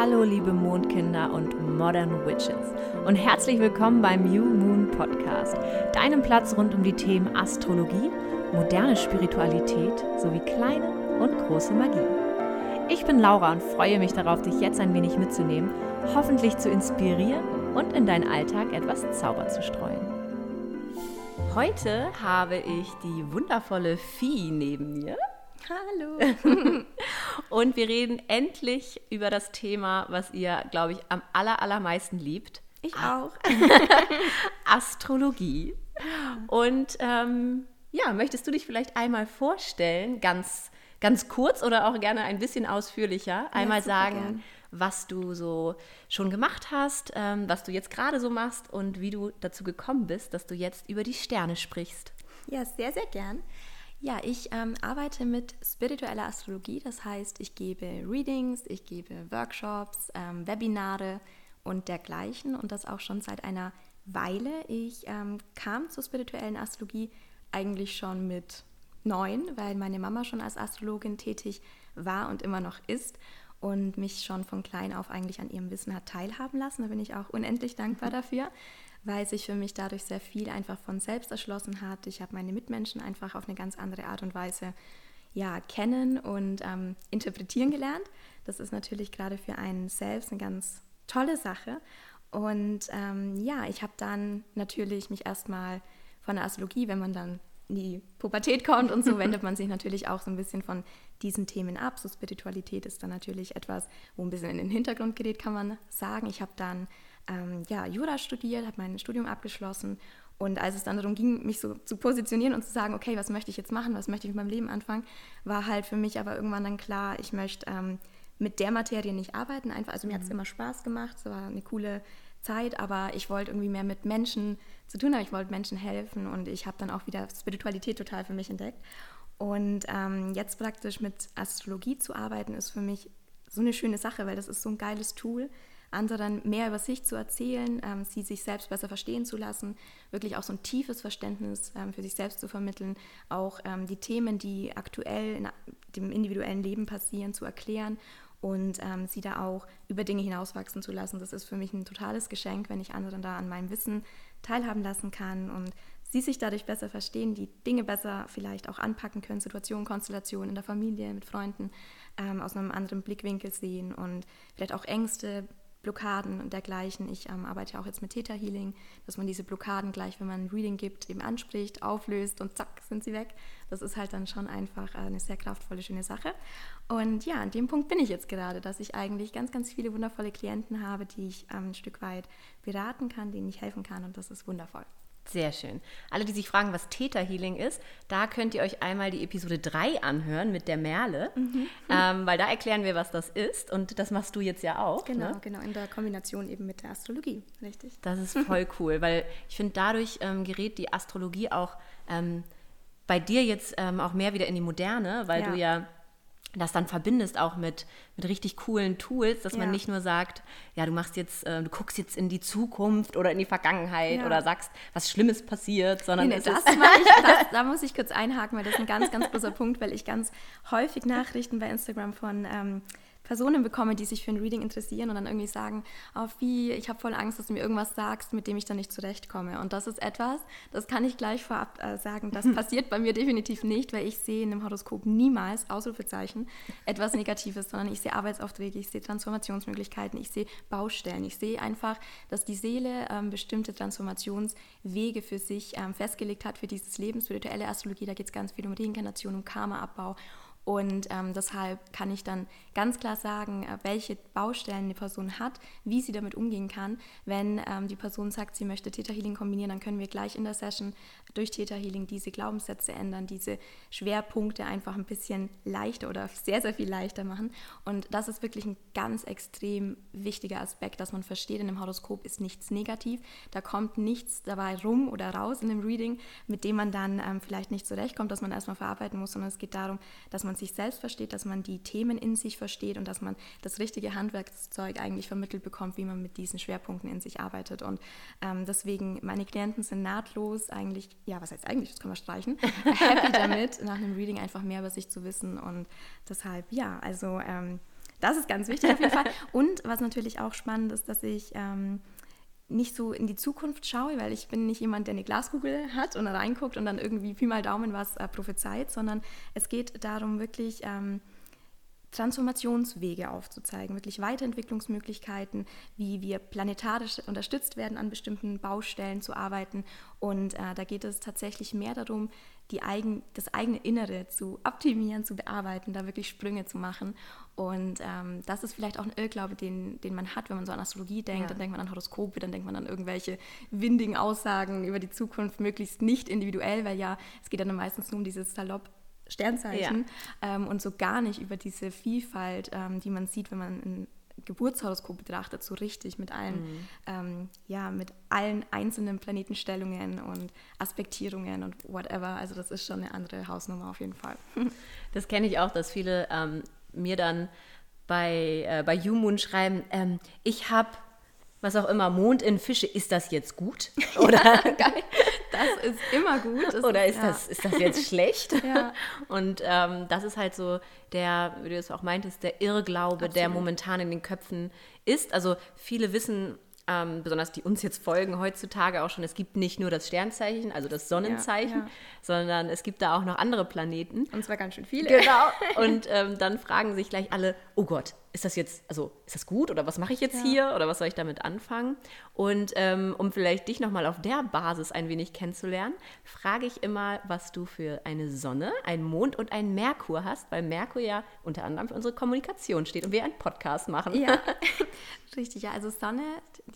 Hallo liebe Mondkinder und Modern Witches und herzlich willkommen beim New Moon Podcast, deinem Platz rund um die Themen Astrologie, moderne Spiritualität sowie kleine und große Magie. Ich bin Laura und freue mich darauf, dich jetzt ein wenig mitzunehmen, hoffentlich zu inspirieren und in deinen Alltag etwas Zauber zu streuen. Heute habe ich die wundervolle Vieh neben mir. Hallo. Und wir reden endlich über das Thema, was ihr, glaube ich, am aller, allermeisten liebt. Ich auch. Astrologie. Und ähm, ja, möchtest du dich vielleicht einmal vorstellen, ganz, ganz kurz oder auch gerne ein bisschen ausführlicher, einmal sagen, gern. was du so schon gemacht hast, ähm, was du jetzt gerade so machst und wie du dazu gekommen bist, dass du jetzt über die Sterne sprichst? Ja, sehr, sehr gern. Ja, ich ähm, arbeite mit spiritueller Astrologie, das heißt, ich gebe Readings, ich gebe Workshops, ähm, Webinare und dergleichen und das auch schon seit einer Weile. Ich ähm, kam zur spirituellen Astrologie eigentlich schon mit neun, weil meine Mama schon als Astrologin tätig war und immer noch ist und mich schon von klein auf eigentlich an ihrem Wissen hat teilhaben lassen. Da bin ich auch unendlich dankbar dafür weil sich für mich dadurch sehr viel einfach von selbst erschlossen hat. Ich habe meine Mitmenschen einfach auf eine ganz andere Art und Weise ja, kennen und ähm, interpretieren gelernt. Das ist natürlich gerade für einen selbst eine ganz tolle Sache. Und ähm, ja, ich habe dann natürlich mich erstmal von der Astrologie, wenn man dann in die Pubertät kommt und so, wendet man sich natürlich auch so ein bisschen von diesen Themen ab. So Spiritualität ist dann natürlich etwas, wo ein bisschen in den Hintergrund gerät, kann man sagen. Ich habe dann ähm, ja, Jura studiert, habe mein Studium abgeschlossen und als es dann darum ging, mich so zu positionieren und zu sagen, okay, was möchte ich jetzt machen, was möchte ich mit meinem Leben anfangen, war halt für mich aber irgendwann dann klar, ich möchte ähm, mit der Materie nicht arbeiten. Einfach, also mir mhm. hat es immer Spaß gemacht, es war eine coole Zeit, aber ich wollte irgendwie mehr mit Menschen zu tun haben, ich wollte Menschen helfen und ich habe dann auch wieder Spiritualität total für mich entdeckt. Und ähm, jetzt praktisch mit Astrologie zu arbeiten, ist für mich so eine schöne Sache, weil das ist so ein geiles Tool anderen mehr über sich zu erzählen, ähm, sie sich selbst besser verstehen zu lassen, wirklich auch so ein tiefes Verständnis ähm, für sich selbst zu vermitteln, auch ähm, die Themen, die aktuell in dem individuellen Leben passieren, zu erklären und ähm, sie da auch über Dinge hinauswachsen zu lassen. Das ist für mich ein totales Geschenk, wenn ich anderen da an meinem Wissen teilhaben lassen kann und sie sich dadurch besser verstehen, die Dinge besser vielleicht auch anpacken können, Situationen, Konstellationen in der Familie, mit Freunden ähm, aus einem anderen Blickwinkel sehen und vielleicht auch Ängste Blockaden und dergleichen. Ich ähm, arbeite ja auch jetzt mit Theta Healing, dass man diese Blockaden gleich, wenn man ein Reading gibt, eben anspricht, auflöst und zack, sind sie weg. Das ist halt dann schon einfach eine sehr kraftvolle, schöne Sache. Und ja, an dem Punkt bin ich jetzt gerade, dass ich eigentlich ganz, ganz viele wundervolle Klienten habe, die ich ähm, ein Stück weit beraten kann, denen ich helfen kann und das ist wundervoll. Sehr schön. Alle, die sich fragen, was Theta Healing ist, da könnt ihr euch einmal die Episode 3 anhören mit der Merle, mhm. ähm, weil da erklären wir, was das ist und das machst du jetzt ja auch. Genau, ne? genau, in der Kombination eben mit der Astrologie, richtig. Das ist voll cool, weil ich finde, dadurch ähm, gerät die Astrologie auch ähm, bei dir jetzt ähm, auch mehr wieder in die Moderne, weil ja. du ja das dann verbindest auch mit, mit richtig coolen Tools, dass ja. man nicht nur sagt, ja, du machst jetzt, äh, du guckst jetzt in die Zukunft oder in die Vergangenheit ja. oder sagst, was Schlimmes passiert, sondern nee, nee, das, ich, das da muss ich kurz einhaken, weil das ist ein ganz, ganz großer Punkt, weil ich ganz häufig Nachrichten bei Instagram von ähm, Personen bekomme, die sich für ein Reading interessieren und dann irgendwie sagen, oh, wie, ich habe voll Angst, dass du mir irgendwas sagst, mit dem ich dann nicht zurechtkomme. Und das ist etwas, das kann ich gleich vorab äh, sagen, das passiert bei mir definitiv nicht, weil ich sehe in einem Horoskop niemals, Ausrufezeichen, etwas Negatives, sondern ich sehe Arbeitsaufträge, ich sehe Transformationsmöglichkeiten, ich sehe Baustellen. Ich sehe einfach, dass die Seele ähm, bestimmte Transformationswege für sich ähm, festgelegt hat für dieses Leben. Spirituelle Astrologie, da geht es ganz viel um Reinkarnation, um Karmaabbau und ähm, deshalb kann ich dann ganz klar sagen, äh, welche Baustellen eine Person hat, wie sie damit umgehen kann. Wenn ähm, die Person sagt, sie möchte Theta Healing kombinieren, dann können wir gleich in der Session durch Theta Healing diese Glaubenssätze ändern, diese Schwerpunkte einfach ein bisschen leichter oder sehr, sehr viel leichter machen. Und das ist wirklich ein ganz extrem wichtiger Aspekt, dass man versteht, in einem Horoskop ist nichts negativ. Da kommt nichts dabei rum oder raus in dem Reading, mit dem man dann ähm, vielleicht nicht zurechtkommt, dass man erstmal verarbeiten muss, sondern es geht darum, dass man sich selbst versteht, dass man die Themen in sich versteht und dass man das richtige Handwerkszeug eigentlich vermittelt bekommt, wie man mit diesen Schwerpunkten in sich arbeitet. Und ähm, deswegen, meine Klienten sind nahtlos eigentlich, ja, was heißt eigentlich, das kann man streichen, happy damit, nach einem Reading einfach mehr über sich zu wissen. Und deshalb, ja, also ähm, Das ist ganz wichtig auf jeden Fall. Und was natürlich auch spannend ist, dass ich ähm, nicht so in die Zukunft schaue, weil ich bin nicht jemand, der eine Glaskugel hat und reinguckt und dann irgendwie Pi mal Daumen was äh, prophezeit, sondern es geht darum, wirklich ähm, Transformationswege aufzuzeigen, wirklich Weiterentwicklungsmöglichkeiten, wie wir planetarisch unterstützt werden, an bestimmten Baustellen zu arbeiten. Und äh, da geht es tatsächlich mehr darum, die eigen, das eigene Innere zu optimieren, zu bearbeiten, da wirklich Sprünge zu machen. Und ähm, das ist vielleicht auch ein Irrglaube, den, den man hat, wenn man so an Astrologie denkt. Ja. Dann denkt man an Horoskope, dann denkt man an irgendwelche windigen Aussagen über die Zukunft, möglichst nicht individuell, weil ja, es geht dann meistens nur um dieses salopp Sternzeichen ja. ähm, und so gar nicht über diese Vielfalt, ähm, die man sieht, wenn man ein Geburtshoroskop betrachtet, so richtig mit allen, mhm. ähm, ja, mit allen einzelnen Planetenstellungen und Aspektierungen und whatever. Also das ist schon eine andere Hausnummer auf jeden Fall. Das kenne ich auch, dass viele ähm, mir dann bei, äh, bei YouMoon schreiben, ähm, ich habe was auch immer, Mond in Fische, ist das jetzt gut? Oder ja, das ist immer gut. Das Oder ist, ja. das, ist das jetzt schlecht? Ja. Und ähm, das ist halt so der, wie du es auch meintest, der Irrglaube, Absolut. der momentan in den Köpfen ist. Also viele wissen ähm, besonders die uns jetzt folgen heutzutage auch schon, es gibt nicht nur das Sternzeichen, also das Sonnenzeichen, ja, ja. sondern es gibt da auch noch andere Planeten. Und zwar ganz schön viele. Genau. Und ähm, dann fragen sich gleich alle, oh Gott, ist das jetzt, also ist das gut oder was mache ich jetzt ja. hier oder was soll ich damit anfangen? Und ähm, um vielleicht dich nochmal auf der Basis ein wenig kennenzulernen, frage ich immer, was du für eine Sonne, einen Mond und einen Merkur hast, weil Merkur ja unter anderem für unsere Kommunikation steht und wir einen Podcast machen. Ja, richtig. Ja, also Sonne,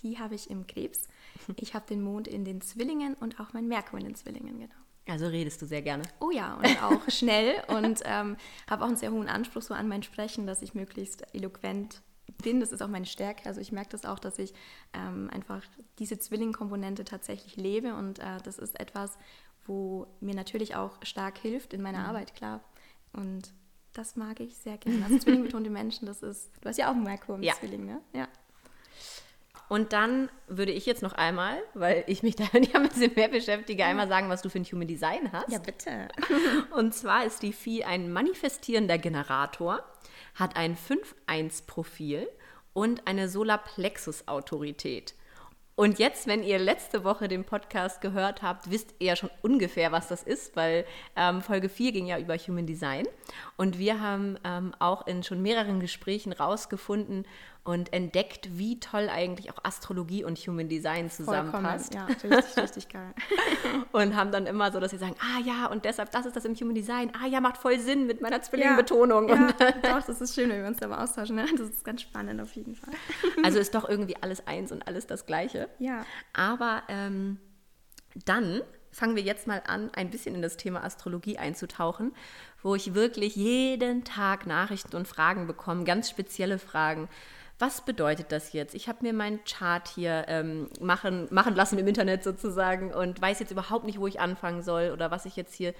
die habe ich im Krebs. Ich habe den Mond in den Zwillingen und auch mein Merkur in den Zwillingen, genau. Also redest du sehr gerne. Oh ja, und auch schnell und ähm, habe auch einen sehr hohen Anspruch so an mein Sprechen, dass ich möglichst eloquent bin. Das ist auch meine Stärke. Also ich merke das auch, dass ich ähm, einfach diese Zwilling-Komponente tatsächlich lebe und äh, das ist etwas, wo mir natürlich auch stark hilft in meiner mhm. Arbeit, klar. Und das mag ich sehr gerne. Also Zwilling Menschen, das ist, du hast ja auch einen Merkur im ja. Zwilling, ne? Ja. Und dann würde ich jetzt noch einmal, weil ich mich da ja ein bisschen mehr beschäftige, einmal sagen, was du für ein Human Design hast. Ja, bitte. Und zwar ist die Vieh ein manifestierender Generator, hat ein 5-1-Profil und eine Solarplexus-Autorität. Und jetzt, wenn ihr letzte Woche den Podcast gehört habt, wisst ihr ja schon ungefähr, was das ist, weil ähm, Folge 4 ging ja über Human Design. Und wir haben ähm, auch in schon mehreren Gesprächen rausgefunden, und entdeckt, wie toll eigentlich auch Astrologie und Human Design zusammenpasst. Ja, richtig, richtig geil. und haben dann immer so, dass sie sagen, ah ja, und deshalb, das ist das im Human Design. Ah ja, macht voll Sinn mit meiner Zwillingbetonung. Ja, ja, doch, das ist schön, wenn wir uns da mal austauschen. Ne? Das ist ganz spannend auf jeden Fall. also ist doch irgendwie alles eins und alles das Gleiche. Ja. Aber ähm, dann fangen wir jetzt mal an, ein bisschen in das Thema Astrologie einzutauchen, wo ich wirklich jeden Tag Nachrichten und Fragen bekomme, ganz spezielle Fragen was bedeutet das jetzt? Ich habe mir meinen Chart hier ähm, machen, machen lassen im Internet sozusagen und weiß jetzt überhaupt nicht, wo ich anfangen soll oder was ich jetzt hier,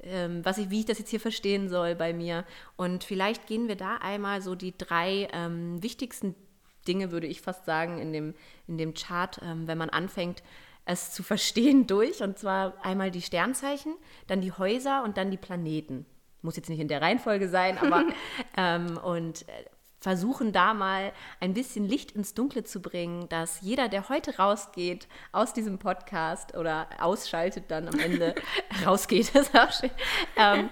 ähm, was ich, wie ich das jetzt hier verstehen soll bei mir. Und vielleicht gehen wir da einmal so die drei ähm, wichtigsten Dinge, würde ich fast sagen, in dem, in dem Chart, ähm, wenn man anfängt, es zu verstehen durch. Und zwar einmal die Sternzeichen, dann die Häuser und dann die Planeten muss jetzt nicht in der Reihenfolge sein, aber ähm, und äh, versuchen da mal ein bisschen Licht ins Dunkle zu bringen, dass jeder, der heute rausgeht aus diesem Podcast oder ausschaltet dann am Ende, rausgeht, ist auch schön, ähm,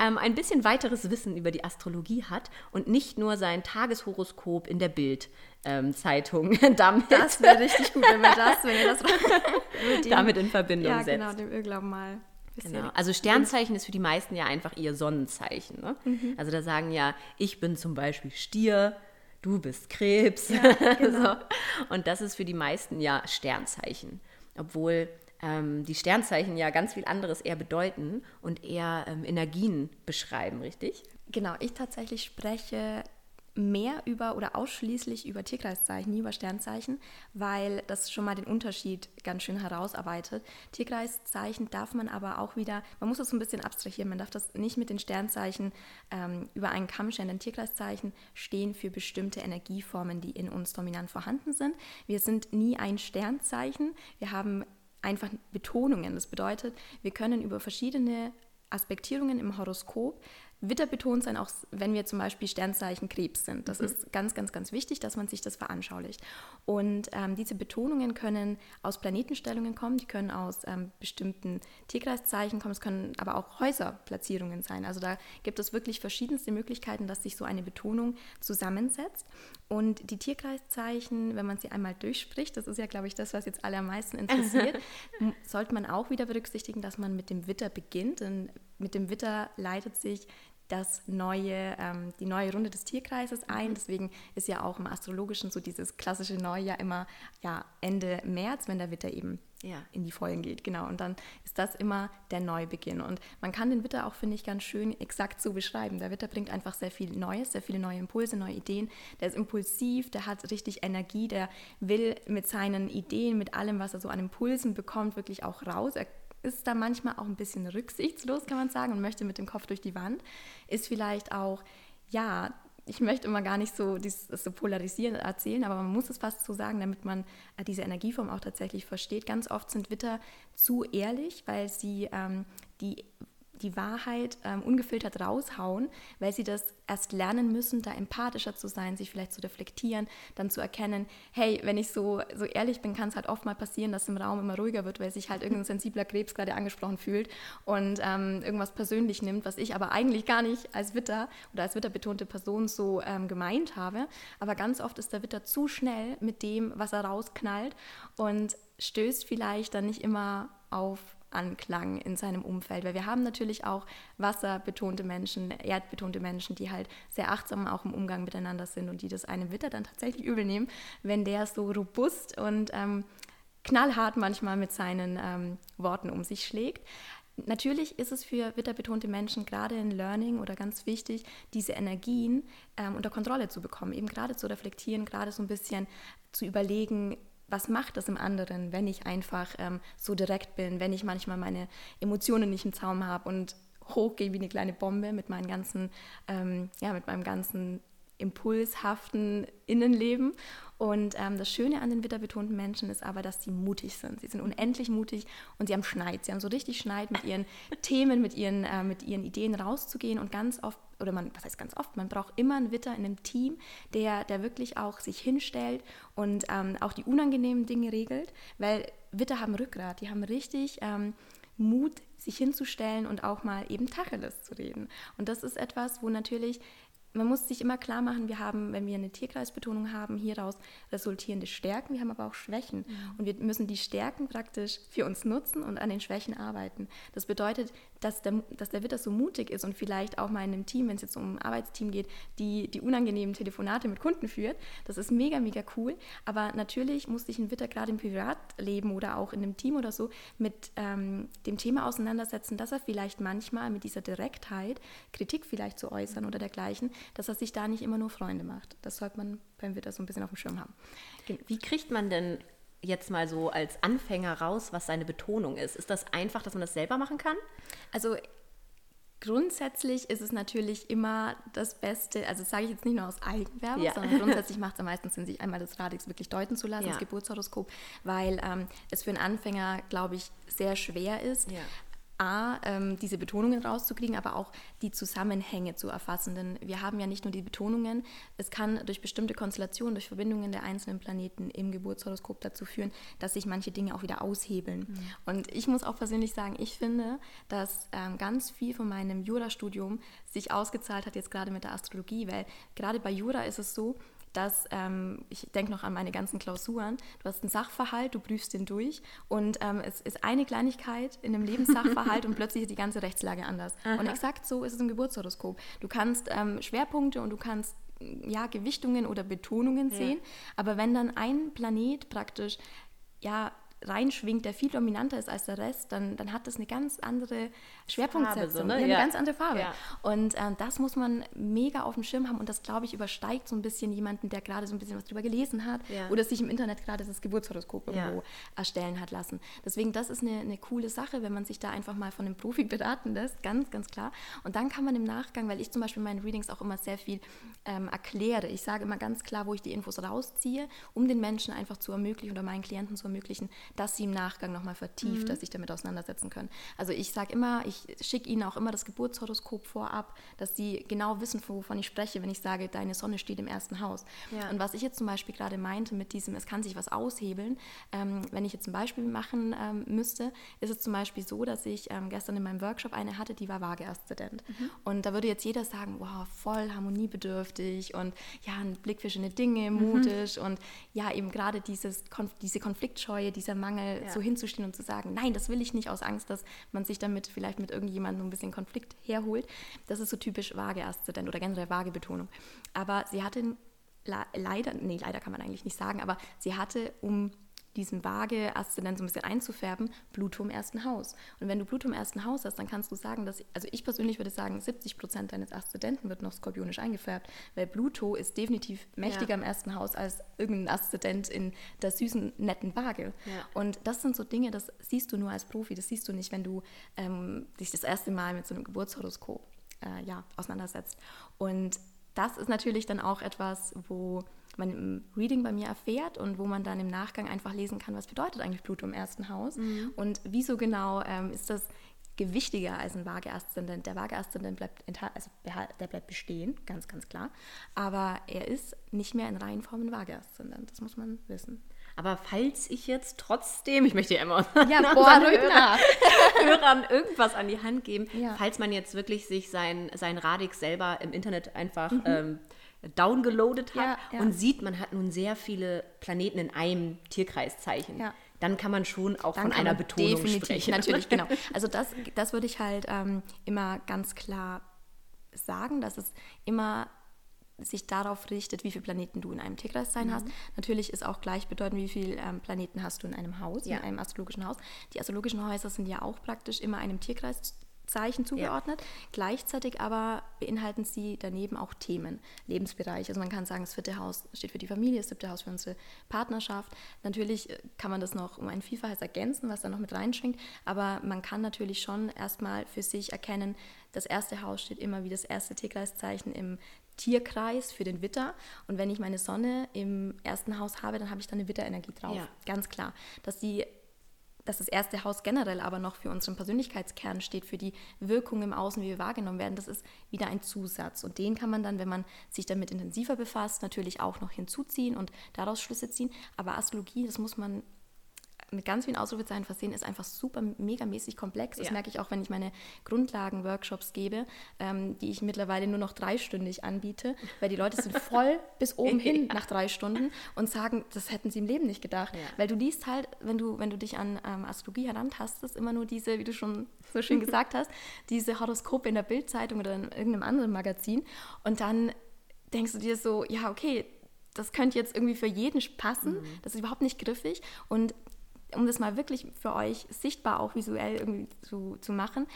ähm, ein bisschen weiteres Wissen über die Astrologie hat und nicht nur sein Tageshoroskop in der Bild ähm, Zeitung damit. Das wäre richtig gut, wenn wir das, wenn wir das damit in Verbindung ja, setzt. Ja, genau, dem Irrglauben mal Genau. Also Sternzeichen ist für die meisten ja einfach ihr Sonnenzeichen. Ne? Mhm. Also da sagen ja, ich bin zum Beispiel Stier, du bist Krebs. Ja, genau. so. Und das ist für die meisten ja Sternzeichen. Obwohl ähm, die Sternzeichen ja ganz viel anderes eher bedeuten und eher ähm, Energien beschreiben, richtig? Genau, ich tatsächlich spreche mehr über oder ausschließlich über Tierkreiszeichen, nie über Sternzeichen, weil das schon mal den Unterschied ganz schön herausarbeitet. Tierkreiszeichen darf man aber auch wieder, man muss das so ein bisschen abstrahieren, man darf das nicht mit den Sternzeichen ähm, über einen Kamm stellen, denn Tierkreiszeichen stehen für bestimmte Energieformen, die in uns dominant vorhanden sind. Wir sind nie ein Sternzeichen, wir haben einfach Betonungen. Das bedeutet, wir können über verschiedene Aspektierungen im Horoskop Witter betont sein, auch wenn wir zum Beispiel Sternzeichen Krebs sind. Das mhm. ist ganz, ganz, ganz wichtig, dass man sich das veranschaulicht. Und ähm, diese Betonungen können aus Planetenstellungen kommen, die können aus ähm, bestimmten Tierkreiszeichen kommen, es können aber auch Häuserplatzierungen sein. Also da gibt es wirklich verschiedenste Möglichkeiten, dass sich so eine Betonung zusammensetzt. Und die Tierkreiszeichen, wenn man sie einmal durchspricht, das ist ja, glaube ich, das, was jetzt alle am meisten interessiert, sollte man auch wieder berücksichtigen, dass man mit dem Witter beginnt. Denn mit dem Witter leitet sich das neue, ähm, die neue Runde des Tierkreises ein. Mhm. Deswegen ist ja auch im Astrologischen so dieses klassische Neujahr immer ja, Ende März, wenn der Witter eben ja. in die Vollen geht. Genau. Und dann ist das immer der Neubeginn. Und man kann den Witter auch, finde ich, ganz schön exakt so beschreiben. Der Witter bringt einfach sehr viel Neues, sehr viele neue Impulse, neue Ideen. Der ist impulsiv, der hat richtig Energie, der will mit seinen Ideen, mit allem, was er so an Impulsen bekommt, wirklich auch raus. Er ist da manchmal auch ein bisschen rücksichtslos, kann man sagen, und möchte mit dem Kopf durch die Wand. Ist vielleicht auch, ja, ich möchte immer gar nicht so das so polarisieren erzählen, aber man muss es fast so sagen, damit man äh, diese Energieform auch tatsächlich versteht. Ganz oft sind Witter zu ehrlich, weil sie ähm, die die Wahrheit ähm, ungefiltert raushauen, weil sie das erst lernen müssen, da empathischer zu sein, sich vielleicht zu reflektieren, dann zu erkennen, hey, wenn ich so, so ehrlich bin, kann es halt oft mal passieren, dass im Raum immer ruhiger wird, weil sich halt irgendein sensibler Krebs gerade angesprochen fühlt und ähm, irgendwas persönlich nimmt, was ich aber eigentlich gar nicht als Witter oder als witterbetonte Person so ähm, gemeint habe. Aber ganz oft ist der Witter zu schnell mit dem, was er rausknallt und stößt vielleicht dann nicht immer auf Anklang in seinem Umfeld. Weil wir haben natürlich auch wasserbetonte Menschen, erdbetonte Menschen, die halt sehr achtsam auch im Umgang miteinander sind und die das einem Witter dann tatsächlich übel nehmen, wenn der so robust und ähm, knallhart manchmal mit seinen ähm, Worten um sich schlägt. Natürlich ist es für witterbetonte Menschen gerade in Learning oder ganz wichtig, diese Energien ähm, unter Kontrolle zu bekommen, eben gerade zu reflektieren, gerade so ein bisschen zu überlegen, was macht das im anderen, wenn ich einfach ähm, so direkt bin, wenn ich manchmal meine Emotionen nicht im Zaum habe und hochgehe wie eine kleine Bombe mit meinen ganzen, ähm, ja, mit meinem ganzen impulshaften Innenleben. Und ähm, das Schöne an den witterbetonten Menschen ist aber, dass sie mutig sind. Sie sind unendlich mutig und sie haben Schneid. Sie haben so richtig Schneid, mit ihren Themen, mit ihren, äh, mit ihren Ideen rauszugehen. Und ganz oft, oder man, was heißt ganz oft, man braucht immer einen Witter in einem Team, der, der wirklich auch sich hinstellt und ähm, auch die unangenehmen Dinge regelt. Weil Witter haben Rückgrat, die haben richtig ähm, Mut, sich hinzustellen und auch mal eben Tacheles zu reden. Und das ist etwas, wo natürlich man muss sich immer klar machen, wir haben, wenn wir eine Tierkreisbetonung haben, hieraus resultierende Stärken, wir haben aber auch Schwächen. Mhm. Und wir müssen die Stärken praktisch für uns nutzen und an den Schwächen arbeiten. Das bedeutet, dass der, dass der Witter so mutig ist und vielleicht auch mal in einem Team, wenn es jetzt um ein Arbeitsteam geht, die, die unangenehmen Telefonate mit Kunden führt. Das ist mega, mega cool. Aber natürlich muss sich ein Witter gerade im Privatleben oder auch in einem Team oder so mit ähm, dem Thema auseinandersetzen, dass er vielleicht manchmal mit dieser Direktheit, Kritik vielleicht zu äußern oder dergleichen, dass er sich da nicht immer nur Freunde macht. Das sollte man beim Witter so ein bisschen auf dem Schirm haben. Wie kriegt man denn jetzt mal so als Anfänger raus, was seine Betonung ist? Ist das einfach, dass man das selber machen kann? Also Grundsätzlich ist es natürlich immer das Beste, also das sage ich jetzt nicht nur aus Eigenwerbung, ja. sondern grundsätzlich macht es am meisten Sinn, sich einmal das Radix wirklich deuten zu lassen, ja. das Geburtshoroskop, weil ähm, es für einen Anfänger, glaube ich, sehr schwer ist. Ja. A, ähm, diese Betonungen rauszukriegen, aber auch die Zusammenhänge zu erfassen. Denn wir haben ja nicht nur die Betonungen, es kann durch bestimmte Konstellationen, durch Verbindungen der einzelnen Planeten im Geburtshoroskop dazu führen, dass sich manche Dinge auch wieder aushebeln. Mhm. Und ich muss auch persönlich sagen, ich finde, dass ähm, ganz viel von meinem Jurastudium sich ausgezahlt hat, jetzt gerade mit der Astrologie, weil gerade bei Jura ist es so, dass, ähm, ich denke noch an meine ganzen Klausuren, du hast einen Sachverhalt, du prüfst den durch und ähm, es ist eine Kleinigkeit in einem Lebenssachverhalt und plötzlich ist die ganze Rechtslage anders. Aha. Und exakt so ist es im Geburtshoroskop. Du kannst ähm, Schwerpunkte und du kannst ja, Gewichtungen oder Betonungen sehen, ja. aber wenn dann ein Planet praktisch ja, reinschwingt, der viel dominanter ist als der Rest, dann, dann hat das eine ganz andere Schwerpunktsetzung, so, ne? eine ja. ganz andere Farbe. Ja. Und äh, das muss man mega auf dem Schirm haben und das, glaube ich, übersteigt so ein bisschen jemanden, der gerade so ein bisschen was drüber gelesen hat ja. oder sich im Internet gerade das Geburtshoroskop irgendwo erstellen hat lassen. Deswegen, das ist eine, eine coole Sache, wenn man sich da einfach mal von einem Profi beraten lässt, ganz, ganz klar. Und dann kann man im Nachgang, weil ich zum Beispiel in meinen Readings auch immer sehr viel ähm, erkläre, ich sage immer ganz klar, wo ich die Infos rausziehe, um den Menschen einfach zu ermöglichen oder meinen Klienten zu ermöglichen, dass sie im Nachgang nochmal vertieft, mhm. dass sich damit auseinandersetzen können. Also ich sage immer, ich schicke ihnen auch immer das Geburtshoroskop vorab, dass sie genau wissen, wovon ich spreche, wenn ich sage, deine Sonne steht im ersten Haus. Ja. Und was ich jetzt zum Beispiel gerade meinte mit diesem, es kann sich was aushebeln, ähm, wenn ich jetzt ein Beispiel machen ähm, müsste, ist es zum Beispiel so, dass ich ähm, gestern in meinem Workshop eine hatte, die war Vaage-Aszendent. Mhm. Und da würde jetzt jeder sagen, wow, voll harmoniebedürftig und ja, ein Blick für schöne Dinge, mutig mhm. und ja, eben gerade dieses, diese Konfliktscheue, dieser Mangel, ja. so hinzustehen und zu sagen, nein, das will ich nicht aus Angst, dass man sich damit vielleicht mit irgendjemandem ein bisschen Konflikt herholt. Das ist so typisch Vaage-Aszendent oder generell Vaage-Betonung. Aber sie hatte leider, nee, leider kann man eigentlich nicht sagen, aber sie hatte, um diesen Waage-Aszendent so ein bisschen einzufärben, Pluto im ersten Haus. Und wenn du Pluto im ersten Haus hast, dann kannst du sagen, dass, also ich persönlich würde sagen, 70 Prozent deines Aszendenten wird noch skorpionisch eingefärbt, weil Pluto ist definitiv mächtiger ja. im ersten Haus als irgendein Aszendent in der süßen, netten Waage. Ja. Und das sind so Dinge, das siehst du nur als Profi, das siehst du nicht, wenn du ähm, dich das erste Mal mit so einem Geburtshoroskop äh, ja, auseinandersetzt. Und das ist natürlich dann auch etwas, wo man im Reading bei mir erfährt und wo man dann im Nachgang einfach lesen kann, was bedeutet eigentlich Pluto im ersten Haus mhm. und wieso genau ähm, ist das gewichtiger als ein Vaage-Aszendent. Der Vaage-Aszendent bleibt, also der bleibt bestehen, ganz, ganz klar. Aber er ist nicht mehr in Reihenform ein Vaage-Aszendent. Das muss man wissen. Aber falls ich jetzt trotzdem, ich möchte ja immer ja, boah, Hörer, Hörern irgendwas an die Hand geben, ja. falls man jetzt wirklich sich sein, sein Radix selber im Internet einfach mhm. ähm, downgeloadet hat ja, ja. und sieht, man hat nun sehr viele Planeten in einem Tierkreiszeichen. Ja. Dann kann man schon auch dann von einer Betonung definitiv, sprechen. Natürlich, genau. Also das, das würde ich halt ähm, immer ganz klar sagen, dass es immer sich darauf richtet, wie viele Planeten du in einem Tierkreiszeichen mhm. hast. Natürlich ist auch gleichbedeutend, wie viele ähm, Planeten hast du in einem Haus, ja. in einem astrologischen Haus. Die astrologischen Häuser sind ja auch praktisch immer einem Tierkreis Zeichen zugeordnet. Ja. Gleichzeitig aber beinhalten sie daneben auch Themen, Lebensbereiche. Also man kann sagen, das vierte Haus steht für die Familie, das siebte Haus für unsere Partnerschaft. Natürlich äh, kann man das noch um ein Vielfaches ergänzen, was da noch mit reinschwingt, aber man kann natürlich schon erstmal für sich erkennen, das erste Haus steht immer wie das erste Tierkreiszeichen im Tierkreis für den Witter. Und wenn ich meine Sonne im ersten Haus habe, dann habe ich da eine Witterenergie drauf. Ja. Ganz klar. Dass die dass das erste Haus generell aber noch für unseren Persönlichkeitskern steht, für die Wirkung im Außen, wie wir wahrgenommen werden, das ist wieder ein Zusatz. Und den kann man dann, wenn man sich damit intensiver befasst, natürlich auch noch hinzuziehen und daraus Schlüsse ziehen. Aber Astrologie, das muss man mit ganz vielen Ausrufezeichen versehen, ist einfach super megamäßig komplex. Das ja. merke ich auch, wenn ich meine Grundlagen-Workshops gebe, ähm, die ich mittlerweile nur noch dreistündig anbiete, weil die Leute sind voll bis oben hin ja. nach drei Stunden und sagen, das hätten sie im Leben nicht gedacht. Ja. Weil du liest halt, wenn du, wenn du dich an ähm, Astrologie herantastest, immer nur diese, wie du schon so schön gesagt hast, diese Horoskope in der Bildzeitung oder in irgendeinem anderen Magazin und dann denkst du dir so, ja, okay, das könnte jetzt irgendwie für jeden passen. Mhm. Das ist überhaupt nicht griffig. Und um das mal wirklich für euch sichtbar auch visuell irgendwie zu, zu machen,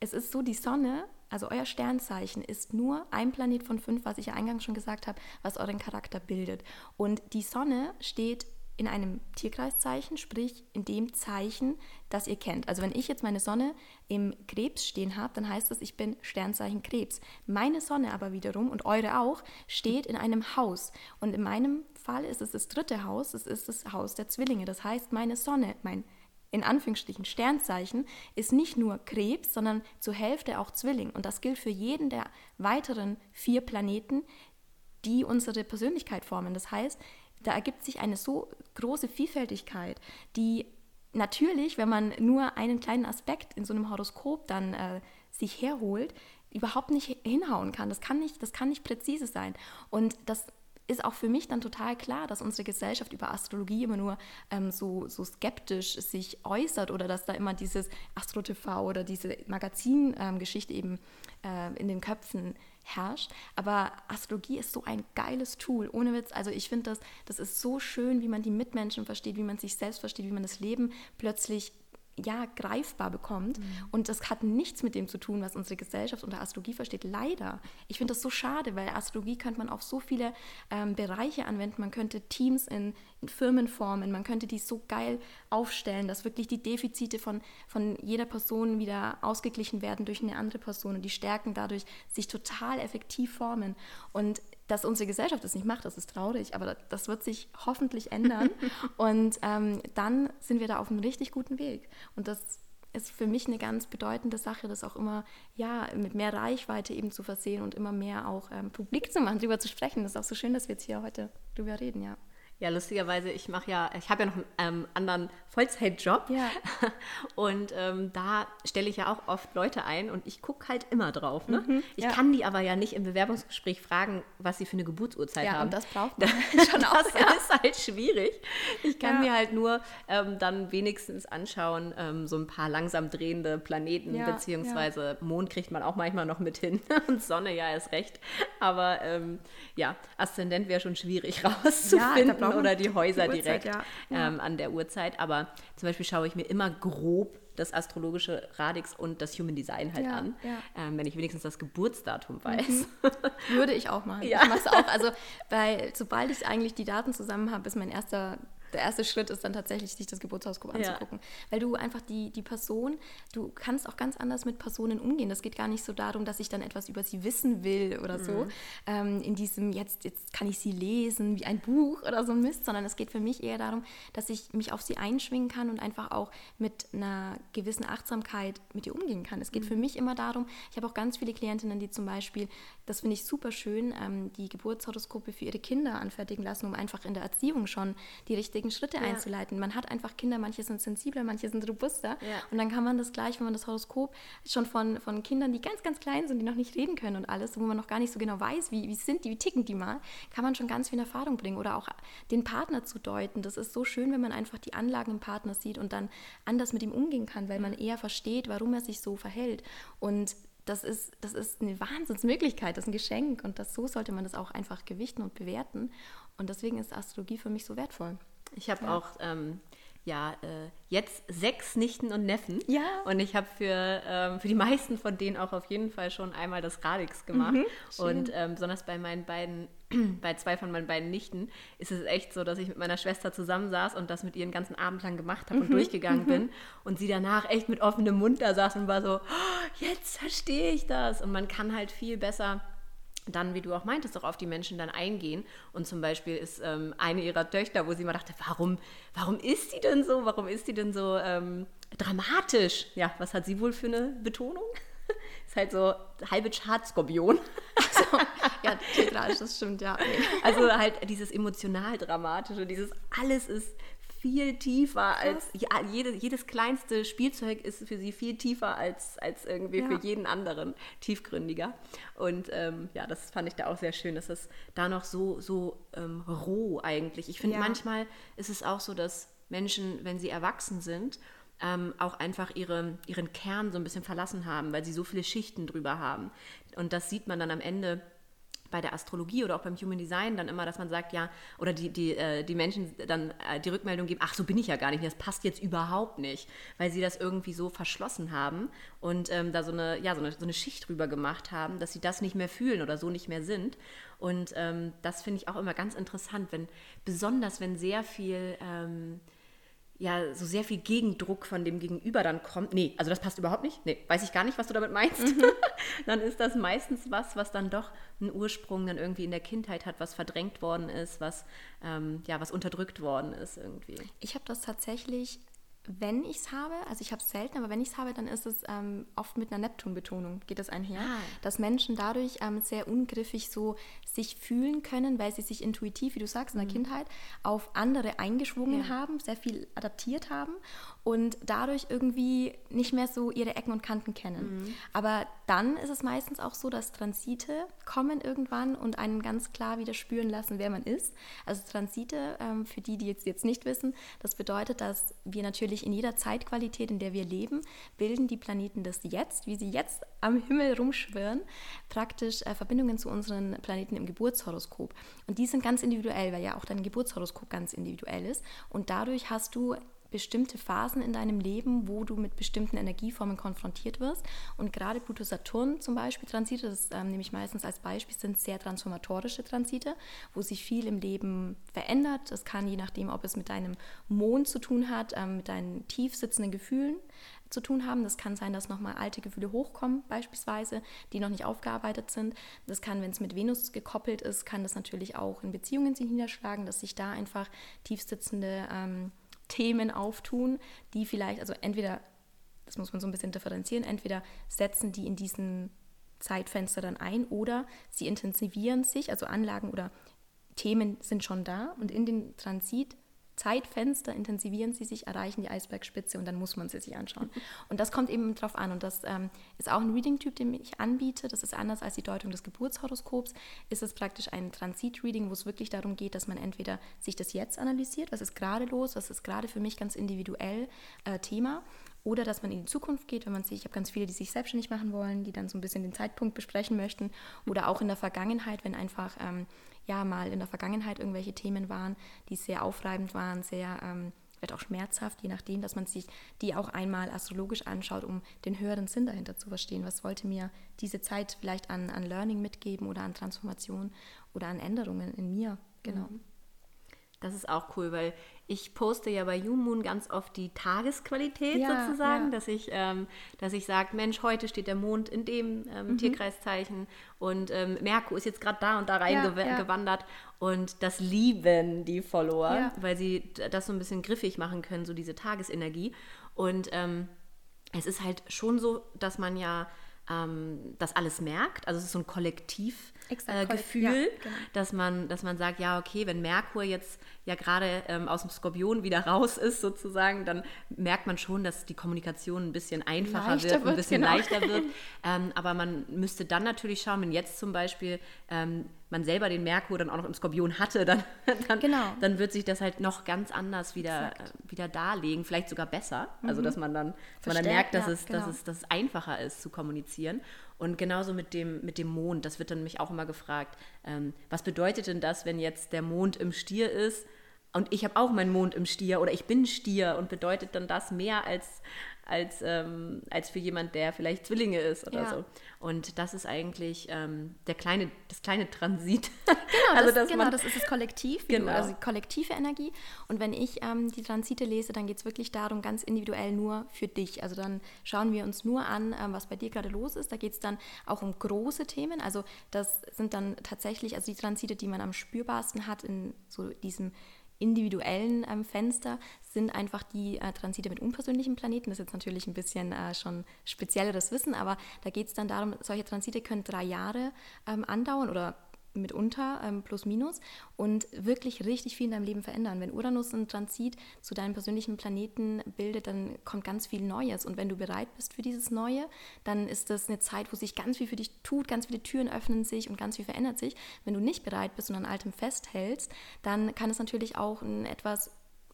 es ist so, die Sonne, also euer Sternzeichen, ist nur ein Planet von fünf, was ich ja eingangs schon gesagt habe, was euren Charakter bildet. Und die Sonne steht in einem Tierkreiszeichen, sprich in dem Zeichen, das ihr kennt. Also wenn ich jetzt meine Sonne im Krebs stehen habe, dann heißt das, ich bin Sternzeichen Krebs. Meine Sonne aber wiederum und eure auch steht in einem Haus. Und in meinem Fall ist es das dritte Haus, es ist das Haus der Zwillinge. Das heißt, meine Sonne, mein in Anführungsstrichen Sternzeichen, ist nicht nur Krebs, sondern zur Hälfte auch Zwilling. Und das gilt für jeden der weiteren vier Planeten, die unsere Persönlichkeit formen. Das heißt, da ergibt sich eine so große Vielfältigkeit, die natürlich, wenn man nur einen kleinen Aspekt in so einem Horoskop dann äh, sich herholt, überhaupt nicht hinhauen kann. Das kann nicht, das kann nicht präzise sein. Und das ist auch für mich dann total klar, dass unsere Gesellschaft über Astrologie immer nur ähm, so, so skeptisch sich äußert oder dass da immer dieses Astro-TV oder diese Magazingeschichte ähm, eben äh, in den Köpfen herrscht. Aber Astrologie ist so ein geiles Tool, ohne Witz. Also ich finde das, das ist so schön, wie man die Mitmenschen versteht, wie man sich selbst versteht, wie man das Leben plötzlich ja, greifbar bekommt. Mhm. Und das hat nichts mit dem zu tun, was unsere Gesellschaft unter Astrologie versteht. Leider. Ich finde das so schade, weil Astrologie könnte man auf so viele ähm, Bereiche anwenden. Man könnte Teams in, in, Firmen formen, man könnte die so geil aufstellen, dass wirklich die Defizite von, von jeder Person wieder ausgeglichen werden durch eine andere Person und die Stärken dadurch sich total effektiv formen. Und dass unsere Gesellschaft das nicht macht, das ist traurig, aber das wird sich hoffentlich ändern. und ähm, dann sind wir da auf einem richtig guten Weg. Und das ist für mich eine ganz bedeutende Sache, das auch immer ja, mit mehr Reichweite eben zu versehen und immer mehr auch ähm, publik zu machen, darüber zu sprechen. Das ist auch so schön, dass wir jetzt hier heute drüber reden, ja. Ja, lustigerweise, ich mache ja, ich habe ja noch einen ähm, anderen Vollzeitjob. Ja. Und ähm, da stelle ich ja auch oft Leute ein und ich gucke halt immer drauf. Ne? Mhm, ich ja. kann die aber ja nicht im Bewerbungsgespräch fragen, was sie für eine Geburtsurzeit ja, haben. Und das braucht man schon auch. Das ja. ist halt schwierig. Ich kann mir halt nur ähm, dann wenigstens anschauen, ähm, so ein paar langsam drehende Planeten, beziehungsweise Mond kriegt man auch manchmal noch mit hin und Sonne ja ist recht. Aber ähm, ja, Aszendent wäre schon schwierig rauszufinden oder die Häuser die direkt ja. ähm, an der Uhrzeit. Aber zum Beispiel schaue ich mir immer grob das astrologische Radix und das Human Design halt ja, an, ja. Ähm, wenn ich wenigstens das Geburtsdatum weiß. Mhm. Würde ich auch machen. Ja. Ich mache es auch. Also, weil sobald ich eigentlich die Daten zusammen habe, ist mein erster der erste Schritt ist dann tatsächlich, sich das Geburtshoroskop anzugucken. Ja. Weil du einfach die, die Person, du kannst auch ganz anders mit Personen umgehen. Das geht gar nicht so darum, dass ich dann etwas über sie wissen will oder mhm. so. Ähm, in diesem, jetzt, jetzt kann ich sie lesen wie ein Buch oder so ein Mist, sondern es geht für mich eher darum, dass ich mich auf sie einschwingen kann und einfach auch mit einer gewissen Achtsamkeit mit ihr umgehen kann. Es geht mhm. für mich immer darum, ich habe auch ganz viele Klientinnen, die zum Beispiel, das finde ich super schön, ähm, die Geburtshoroskope für ihre Kinder anfertigen lassen, um einfach in der Erziehung schon die richtige richtigen Schritte ja. einzuleiten. Man hat einfach Kinder, manche sind sensibler, manche sind robuster. Ja. Und dann kann man das gleich, wenn man das Horoskop schon von, von Kindern, die ganz, ganz klein sind, die noch nicht reden können und alles, wo man noch gar nicht so genau weiß, wie, wie sind die, wie ticken die mal, kann man schon ganz viel Erfahrung bringen. Oder auch den Partner zu deuten. Das ist so schön, wenn man einfach die Anlagen im Partner sieht und dann anders mit ihm umgehen kann, weil man eher versteht, warum er sich so verhält. Und das ist, das ist eine Wahnsinnsmöglichkeit, das ist ein Geschenk und das, so sollte man das auch einfach gewichten und bewerten. Und deswegen ist Astrologie für mich so wertvoll. Ich habe ja. auch ähm, ja, äh, jetzt sechs Nichten und Neffen. Ja. Und ich habe für, ähm, für die meisten von denen auch auf jeden Fall schon einmal das Radix gemacht. Mhm, und ähm, besonders bei meinen beiden, bei zwei von meinen beiden Nichten, ist es echt so, dass ich mit meiner Schwester zusammensaß und das mit ihren ganzen Abend lang gemacht habe mhm, und durchgegangen mhm. bin. Und sie danach echt mit offenem Mund da saß und war so, oh, jetzt verstehe ich das. Und man kann halt viel besser dann, wie du auch meintest, auch auf die Menschen dann eingehen. Und zum Beispiel ist ähm, eine ihrer Töchter, wo sie immer dachte, warum, warum ist die denn so? Warum ist die denn so ähm, dramatisch? Ja, was hat sie wohl für eine Betonung? ist halt so halbe Chartskorpion. Also, ja, theatralisch, das stimmt, ja. Also halt dieses emotional dramatische, dieses alles ist viel tiefer als ja, jede, jedes kleinste Spielzeug ist für sie viel tiefer als, als irgendwie ja. für jeden anderen tiefgründiger. Und ähm, ja, das fand ich da auch sehr schön, dass es da noch so, so ähm, roh eigentlich. Ich finde, ja. manchmal ist es auch so, dass Menschen, wenn sie erwachsen sind, ähm, auch einfach ihre, ihren Kern so ein bisschen verlassen haben, weil sie so viele Schichten drüber haben. Und das sieht man dann am Ende bei der Astrologie oder auch beim Human Design dann immer, dass man sagt, ja, oder die, die, äh, die Menschen dann äh, die Rückmeldung geben, ach, so bin ich ja gar nicht, das passt jetzt überhaupt nicht, weil sie das irgendwie so verschlossen haben und ähm, da so eine, ja, so eine, so eine Schicht drüber gemacht haben, dass sie das nicht mehr fühlen oder so nicht mehr sind. Und ähm, das finde ich auch immer ganz interessant, wenn, besonders wenn sehr viel ähm, ja so sehr viel Gegendruck von dem Gegenüber dann kommt. Nee, also das passt überhaupt nicht. Nee, weiß ich gar nicht, was du damit meinst. Mhm. dann ist das meistens was, was dann doch einen Ursprung dann irgendwie in der Kindheit hat, was verdrängt worden ist, was ähm, ja was unterdrückt worden ist irgendwie. Ich habe das tatsächlich wenn ich es habe, also ich habe es selten, aber wenn ich es habe, dann ist es ähm, oft mit einer Neptun-Betonung, geht das einher, ah. dass Menschen dadurch ähm, sehr ungriffig so sich fühlen können, weil sie sich intuitiv, wie du sagst, in der mhm. Kindheit auf andere eingeschwungen ja. haben, sehr viel adaptiert haben und dadurch irgendwie nicht mehr so ihre Ecken und Kanten kennen. Mhm. Aber dann ist es meistens auch so, dass Transite kommen irgendwann und einen ganz klar wieder spüren lassen, wer man ist. Also Transite, ähm, für die, die jetzt, jetzt nicht wissen, das bedeutet, dass wir natürlich in jeder Zeitqualität, in der wir leben, bilden die Planeten das Jetzt, wie sie jetzt am Himmel rumschwirren, praktisch äh, Verbindungen zu unseren Planeten im Geburtshoroskop. Und die sind ganz individuell, weil ja auch dein Geburtshoroskop ganz individuell ist. Und dadurch hast du bestimmte Phasen in deinem Leben, wo du mit bestimmten Energieformen konfrontiert wirst. Und gerade Pluto-Saturn zum Beispiel Transite, das ähm, nehme ich meistens als Beispiel, sind sehr transformatorische Transite, wo sich viel im Leben verändert. Das kann je nachdem, ob es mit deinem Mond zu tun hat, ähm, mit deinen tief sitzenden Gefühlen zu tun haben. Das kann sein, dass nochmal alte Gefühle hochkommen, beispielsweise, die noch nicht aufgearbeitet sind. Das kann, wenn es mit Venus gekoppelt ist, kann das natürlich auch in Beziehungen sich niederschlagen, dass sich da einfach tief sitzende ähm, Themen auftun, die vielleicht, also entweder, das muss man so ein bisschen differenzieren, entweder setzen die in diesen Zeitfenster dann ein oder sie intensivieren sich, also Anlagen oder Themen sind schon da und in den Transit Zeitfenster intensivieren sie sich, erreichen die Eisbergspitze und dann muss man sie sich anschauen. Und das kommt eben drauf an. Und das ähm, ist auch ein Reading-Typ, den ich anbiete. Das ist anders als die Deutung des Geburtshoroskops. Ist es praktisch ein Transit-Reading, wo es wirklich darum geht, dass man entweder sich das jetzt analysiert, was ist gerade los, was ist gerade für mich ganz individuell äh, Thema oder dass man in die Zukunft geht, wenn man sich, ich habe ganz viele, die sich selbstständig machen wollen, die dann so ein bisschen den Zeitpunkt besprechen möchten oder auch in der Vergangenheit, wenn einfach ähm, ja mal in der Vergangenheit irgendwelche Themen waren, die sehr aufreibend waren, sehr ähm, vielleicht auch schmerzhaft, je nachdem, dass man sich die auch einmal astrologisch anschaut, um den höheren Sinn dahinter zu verstehen. Was wollte mir diese Zeit vielleicht an, an Learning mitgeben oder an Transformation oder an Änderungen in mir? Genau. Mhm. Das ist auch cool, weil ich poste ja bei YouMoon ganz oft die Tagesqualität ja, sozusagen, ja. dass ich, ähm, dass ich sage, Mensch, heute steht der Mond in dem ähm, mhm. Tierkreiszeichen und ähm, Merkur ist jetzt gerade da und da reingewandert ja, und das lieben die Follower, weil sie das so ein bisschen griffig machen können, so diese Tagesenergie und ähm, es ist halt schon so, dass man ja ähm, das alles merkt. Also es ist so ein Kollektivgefühl, äh, ja, genau. dass, man, dass man sagt, ja, okay, wenn Merkur jetzt ja gerade ähm, aus dem Skorpion wieder raus ist, sozusagen, dann merkt man schon, dass die Kommunikation ein bisschen einfacher leichter wird, ein bisschen genau. leichter wird. Ähm, aber man müsste dann natürlich schauen, wenn jetzt zum Beispiel ähm, man selber den Merkur dann auch noch im Skorpion hatte, dann, dann, genau. dann wird sich das halt noch ganz anders wieder, äh, wieder darlegen, vielleicht sogar besser. Also, mhm. Also dass man dann, man dann merkt, dass, ja, es, genau. dass, es, dass es einfacher ist zu kommunizieren. Und genauso mit dem, mit dem Mond, das wird dann mich auch immer gefragt, ähm, was bedeutet denn das, wenn jetzt der Mond im Stier ist? Und ich habe auch meinen Mond im Stier oder ich bin Stier und bedeutet dann das mehr als, als, ähm, als für jemand, der vielleicht Zwillinge ist oder ja. so. Und das ist eigentlich ähm, der kleine, das kleine Transit. Genau, also, das, genau das ist das Kollektiv, genau. du, also kollektive Energie. Und wenn ich ähm, die Transite lese, dann geht es wirklich darum, ganz individuell nur für dich. Also dann schauen wir uns nur an, ähm, was bei dir gerade los ist. Da geht es dann auch um große Themen. Also das sind dann tatsächlich, also die Transite, die man am spürbarsten hat in so diesem individuellen ähm, Fenster sind einfach die äh, Transite mit unpersönlichen Planeten. Das ist jetzt natürlich ein bisschen äh, schon spezielleres Wissen, aber da geht es dann darum, solche Transite können drei Jahre ähm, andauern oder mitunter, ähm, plus minus, und wirklich richtig viel in deinem Leben verändern. Wenn Uranus einen Transit zu deinem persönlichen Planeten bildet, dann kommt ganz viel Neues. Und wenn du bereit bist für dieses Neue, dann ist das eine Zeit, wo sich ganz viel für dich tut, ganz viele Türen öffnen sich und ganz viel verändert sich. Wenn du nicht bereit bist und an Altem festhältst, dann kann es natürlich auch ein etwas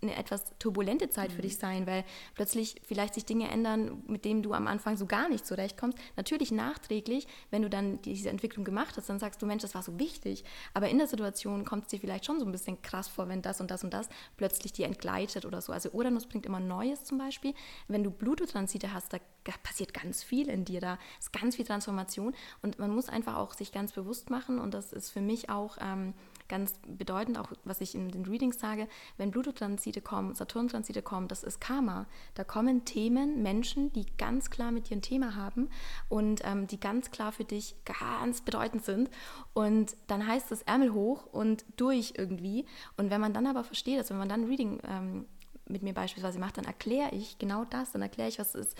eine etwas turbulente Zeit für mhm. dich sein, weil plötzlich vielleicht sich Dinge ändern, mit denen du am Anfang so gar nicht zurechtkommst. Natürlich nachträglich, wenn du dann diese Entwicklung gemacht hast, dann sagst du, Mensch, das war so wichtig. Aber in der Situation kommt es dir vielleicht schon so ein bisschen krass vor, wenn das und das und das plötzlich dir entgleitet oder so. Also Uranus bringt immer Neues zum Beispiel. Wenn du Bluetooth-Transite hast, da passiert ganz viel in dir, da ist ganz viel Transformation und man muss einfach auch sich ganz bewusst machen und das ist für mich auch ähm, ganz bedeutend, auch was ich in den Readings sage, wenn Pluto-Transite kommen, Saturn-Transite kommen, das ist Karma. Da kommen Themen, Menschen, die ganz klar mit dir ein Thema haben und ähm, die ganz klar für dich ganz bedeutend sind. Und dann heißt es Ärmel hoch und durch irgendwie. Und wenn man dann aber versteht, dass wenn man dann ein Reading ähm, mit mir beispielsweise macht, dann erkläre ich genau das, dann erkläre ich, was ist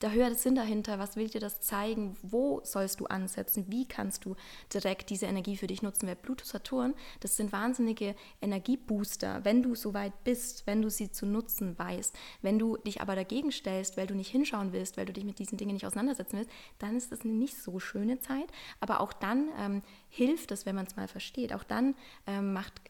der höhere Sinn dahinter, was will dir das zeigen, wo sollst du ansetzen, wie kannst du direkt diese Energie für dich nutzen, weil Pluto, Saturn, das sind wahnsinnige Energiebooster, wenn du so weit bist, wenn du sie zu nutzen weißt, wenn du dich aber dagegen stellst, weil du nicht hinschauen willst, weil du dich mit diesen Dingen nicht auseinandersetzen willst, dann ist das eine nicht so schöne Zeit, aber auch dann ähm, hilft es, wenn man es mal versteht, auch dann ähm, macht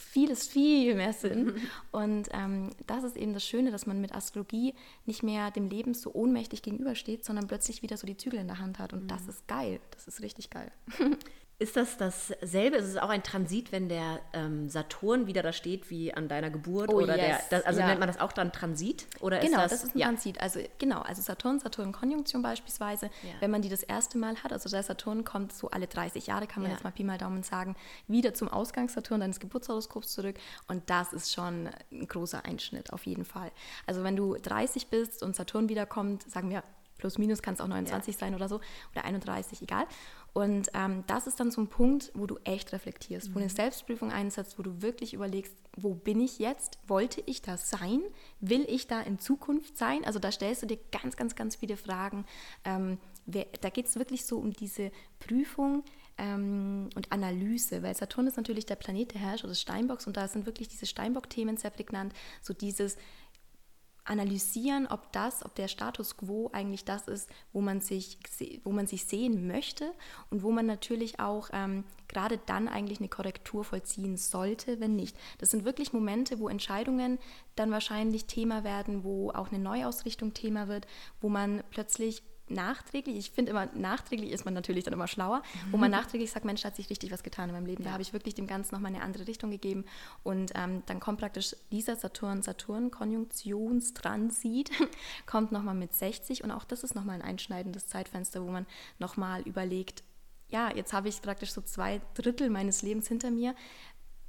vieles viel mehr Sinn. Und ähm, das ist eben das Schöne, dass man mit Astrologie nicht mehr dem Leben so ohnmächtig gegenübersteht, sondern plötzlich wieder so die Zügel in der Hand hat. Und mhm. das ist geil. Das ist richtig geil. Ist das dasselbe? Ist es auch ein Transit, wenn der ähm, Saturn wieder da steht wie an deiner Geburt? Oh, oder yes. der, das, also Ja. nennt man das auch dann Transit? Oder Genau, ist das, das, ist ein ja. Transit. Also genau, also Saturn, Saturn-Konjunktion beispielsweise, Ja. wenn man die das erste Mal hat, also der Saturn kommt so alle 30 Jahre, kann man jetzt mal Pi mal Daumen sagen, wieder zum Ausgangs-Saturn deines Geburtshoroskops zurück und das ist schon ein großer Einschnitt auf jeden Fall. Also wenn du 30 bist und Saturn wiederkommt, sagen wir plus minus kann es auch 29 sein oder so oder 31, egal. Und ähm, das ist dann so ein Punkt, wo du echt reflektierst, wo eine Selbstprüfung einsetzt, wo du wirklich überlegst, wo bin ich jetzt? Wollte ich da sein? Will ich da in Zukunft sein? Also da stellst du dir ganz, ganz, ganz viele Fragen. Ähm, wer, da geht es wirklich so um diese Prüfung ähm, und Analyse, weil Saturn ist natürlich der Planet der Herrscher des Steinbocks und da sind wirklich diese Steinbock-Themen sehr prägnant, so dieses analysieren, ob das, ob der Status quo eigentlich das ist, wo man sich, wo man sich sehen möchte und wo man natürlich auch ähm, gerade dann eigentlich eine Korrektur vollziehen sollte, wenn nicht. Das sind wirklich Momente, wo Entscheidungen dann wahrscheinlich Thema werden, wo auch eine Neuausrichtung Thema wird, wo man plötzlich nachträglich, ich finde immer, nachträglich ist man natürlich dann immer schlauer, wo man nachträglich sagt, Mensch, da hat sich richtig was getan in meinem Leben. Da habe ich wirklich dem Ganzen nochmal eine andere Richtung gegeben. Und ähm, dann kommt praktisch dieser Saturn-Saturn-Konjunktionstransit, kommt nochmal mit 60 und auch das ist nochmal ein einschneidendes Zeitfenster, wo man nochmal überlegt, ja, jetzt habe ich praktisch so zwei Drittel meines Lebens hinter mir.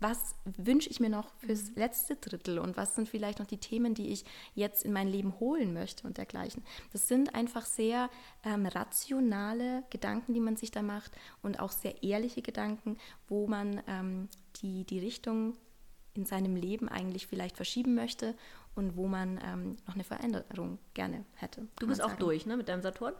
Was wünsche ich mir noch fürs letzte Drittel und was sind vielleicht noch die Themen, die ich jetzt in mein Leben holen möchte und dergleichen. Das sind einfach sehr ähm, rationale Gedanken, die man sich da macht und auch sehr ehrliche Gedanken, wo man ähm, die, die Richtung in seinem Leben eigentlich vielleicht verschieben möchte und wo man ähm, noch eine Veränderung gerne hätte. Du bist auch sagen. durch, ne, mit deinem Saturn?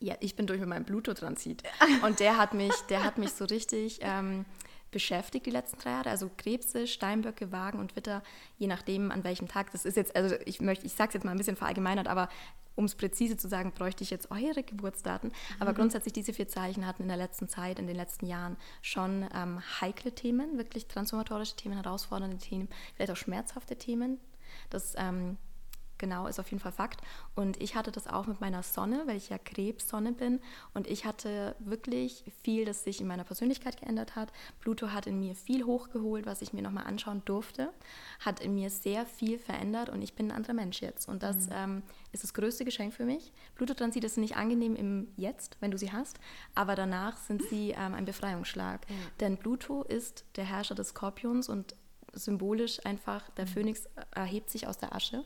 Ja, ich bin durch mit meinem Pluto-Transit. Und der hat mich, der hat mich so richtig ähm, beschäftigt die letzten drei Jahre. Also Krebse, Steinböcke, Wagen und Witter, je nachdem an welchem Tag. Das ist jetzt, also ich möchte, ich sage es jetzt mal ein bisschen verallgemeinert, aber um es präzise zu sagen, bräuchte ich jetzt eure Geburtsdaten. Aber grundsätzlich diese vier Zeichen hatten in der letzten Zeit, in den letzten Jahren schon ähm, heikle Themen, wirklich transformatorische Themen, herausfordernde Themen, vielleicht auch schmerzhafte Themen. Das ähm, genau, ist auf jeden Fall Fakt. Und ich hatte das auch mit meiner Sonne, weil ich ja Krebssonne bin. Und ich hatte wirklich viel, das sich in meiner Persönlichkeit geändert hat. Pluto hat in mir viel hochgeholt, was ich mir nochmal anschauen durfte. Hat in mir sehr viel verändert und ich bin ein anderer Mensch jetzt. Und das ähm, ist das größte Geschenk für mich. Pluto-Transite sind nicht angenehm im Jetzt, wenn du sie hast, aber danach sind sie ähm, ein Befreiungsschlag. Denn Pluto ist der Herrscher des Skorpions und symbolisch einfach, der Phönix erhebt sich aus der Asche.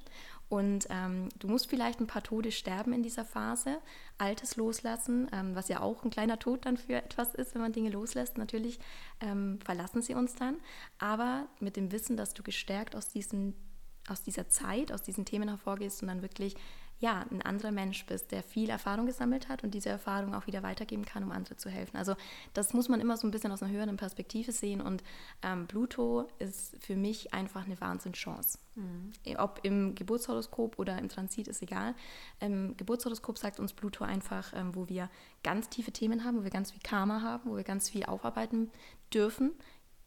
Und ähm, du musst vielleicht ein paar Tode sterben in dieser Phase, Altes loslassen, ähm, was ja auch ein kleiner Tod dann für etwas ist, wenn man Dinge loslässt. Natürlich ähm, verlassen sie uns dann, aber mit dem Wissen, dass du gestärkt aus, diesen, aus dieser Zeit, aus diesen Themen hervorgehst und dann wirklich ja, ein anderer Mensch bist, der viel Erfahrung gesammelt hat und diese Erfahrung auch wieder weitergeben kann, um andere zu helfen. Also das muss man immer so ein bisschen aus einer höheren Perspektive sehen und ähm, Pluto ist für mich einfach eine Wahnsinnschance. Ob im Geburtshoroskop oder im Transit ist egal. Im Geburtshoroskop sagt uns Pluto einfach, ähm, wo wir ganz tiefe Themen haben, wo wir ganz viel Karma haben, wo wir ganz viel aufarbeiten dürfen.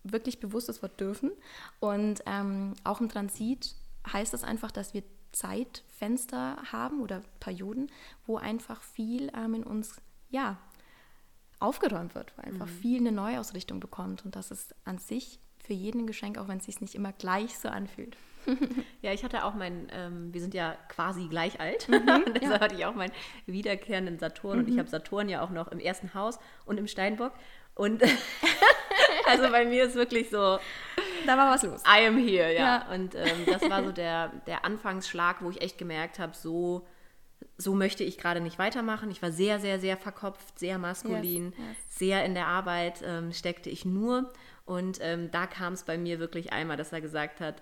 Wirklich bewusst das Wort dürfen. Und ähm, auch im Transit heißt das einfach, dass wir Zeitfenster haben oder Perioden, wo einfach viel ähm, in uns, ja, aufgeräumt wird, wo einfach viel eine Neuausrichtung bekommt. Und das ist an sich für jeden ein Geschenk, auch wenn es sich nicht immer gleich so anfühlt. Ja, ich hatte auch mein, ähm, wir sind ja quasi gleich alt, Mhm, deshalb hatte ich auch meinen wiederkehrenden Saturn und ich habe Saturn ja auch noch im ersten Haus und im Steinbock. Und also bei mir ist wirklich so, Da war was los. I am here, ja. Ja. Und ähm, das war so der, der Anfangsschlag, wo ich echt gemerkt habe, so, so möchte ich gerade nicht weitermachen. Ich war sehr, sehr, sehr verkopft, sehr maskulin, Yes, yes. sehr in der Arbeit ähm, steckte ich nur. Und ähm, da kam es bei mir wirklich einmal, dass er gesagt hat,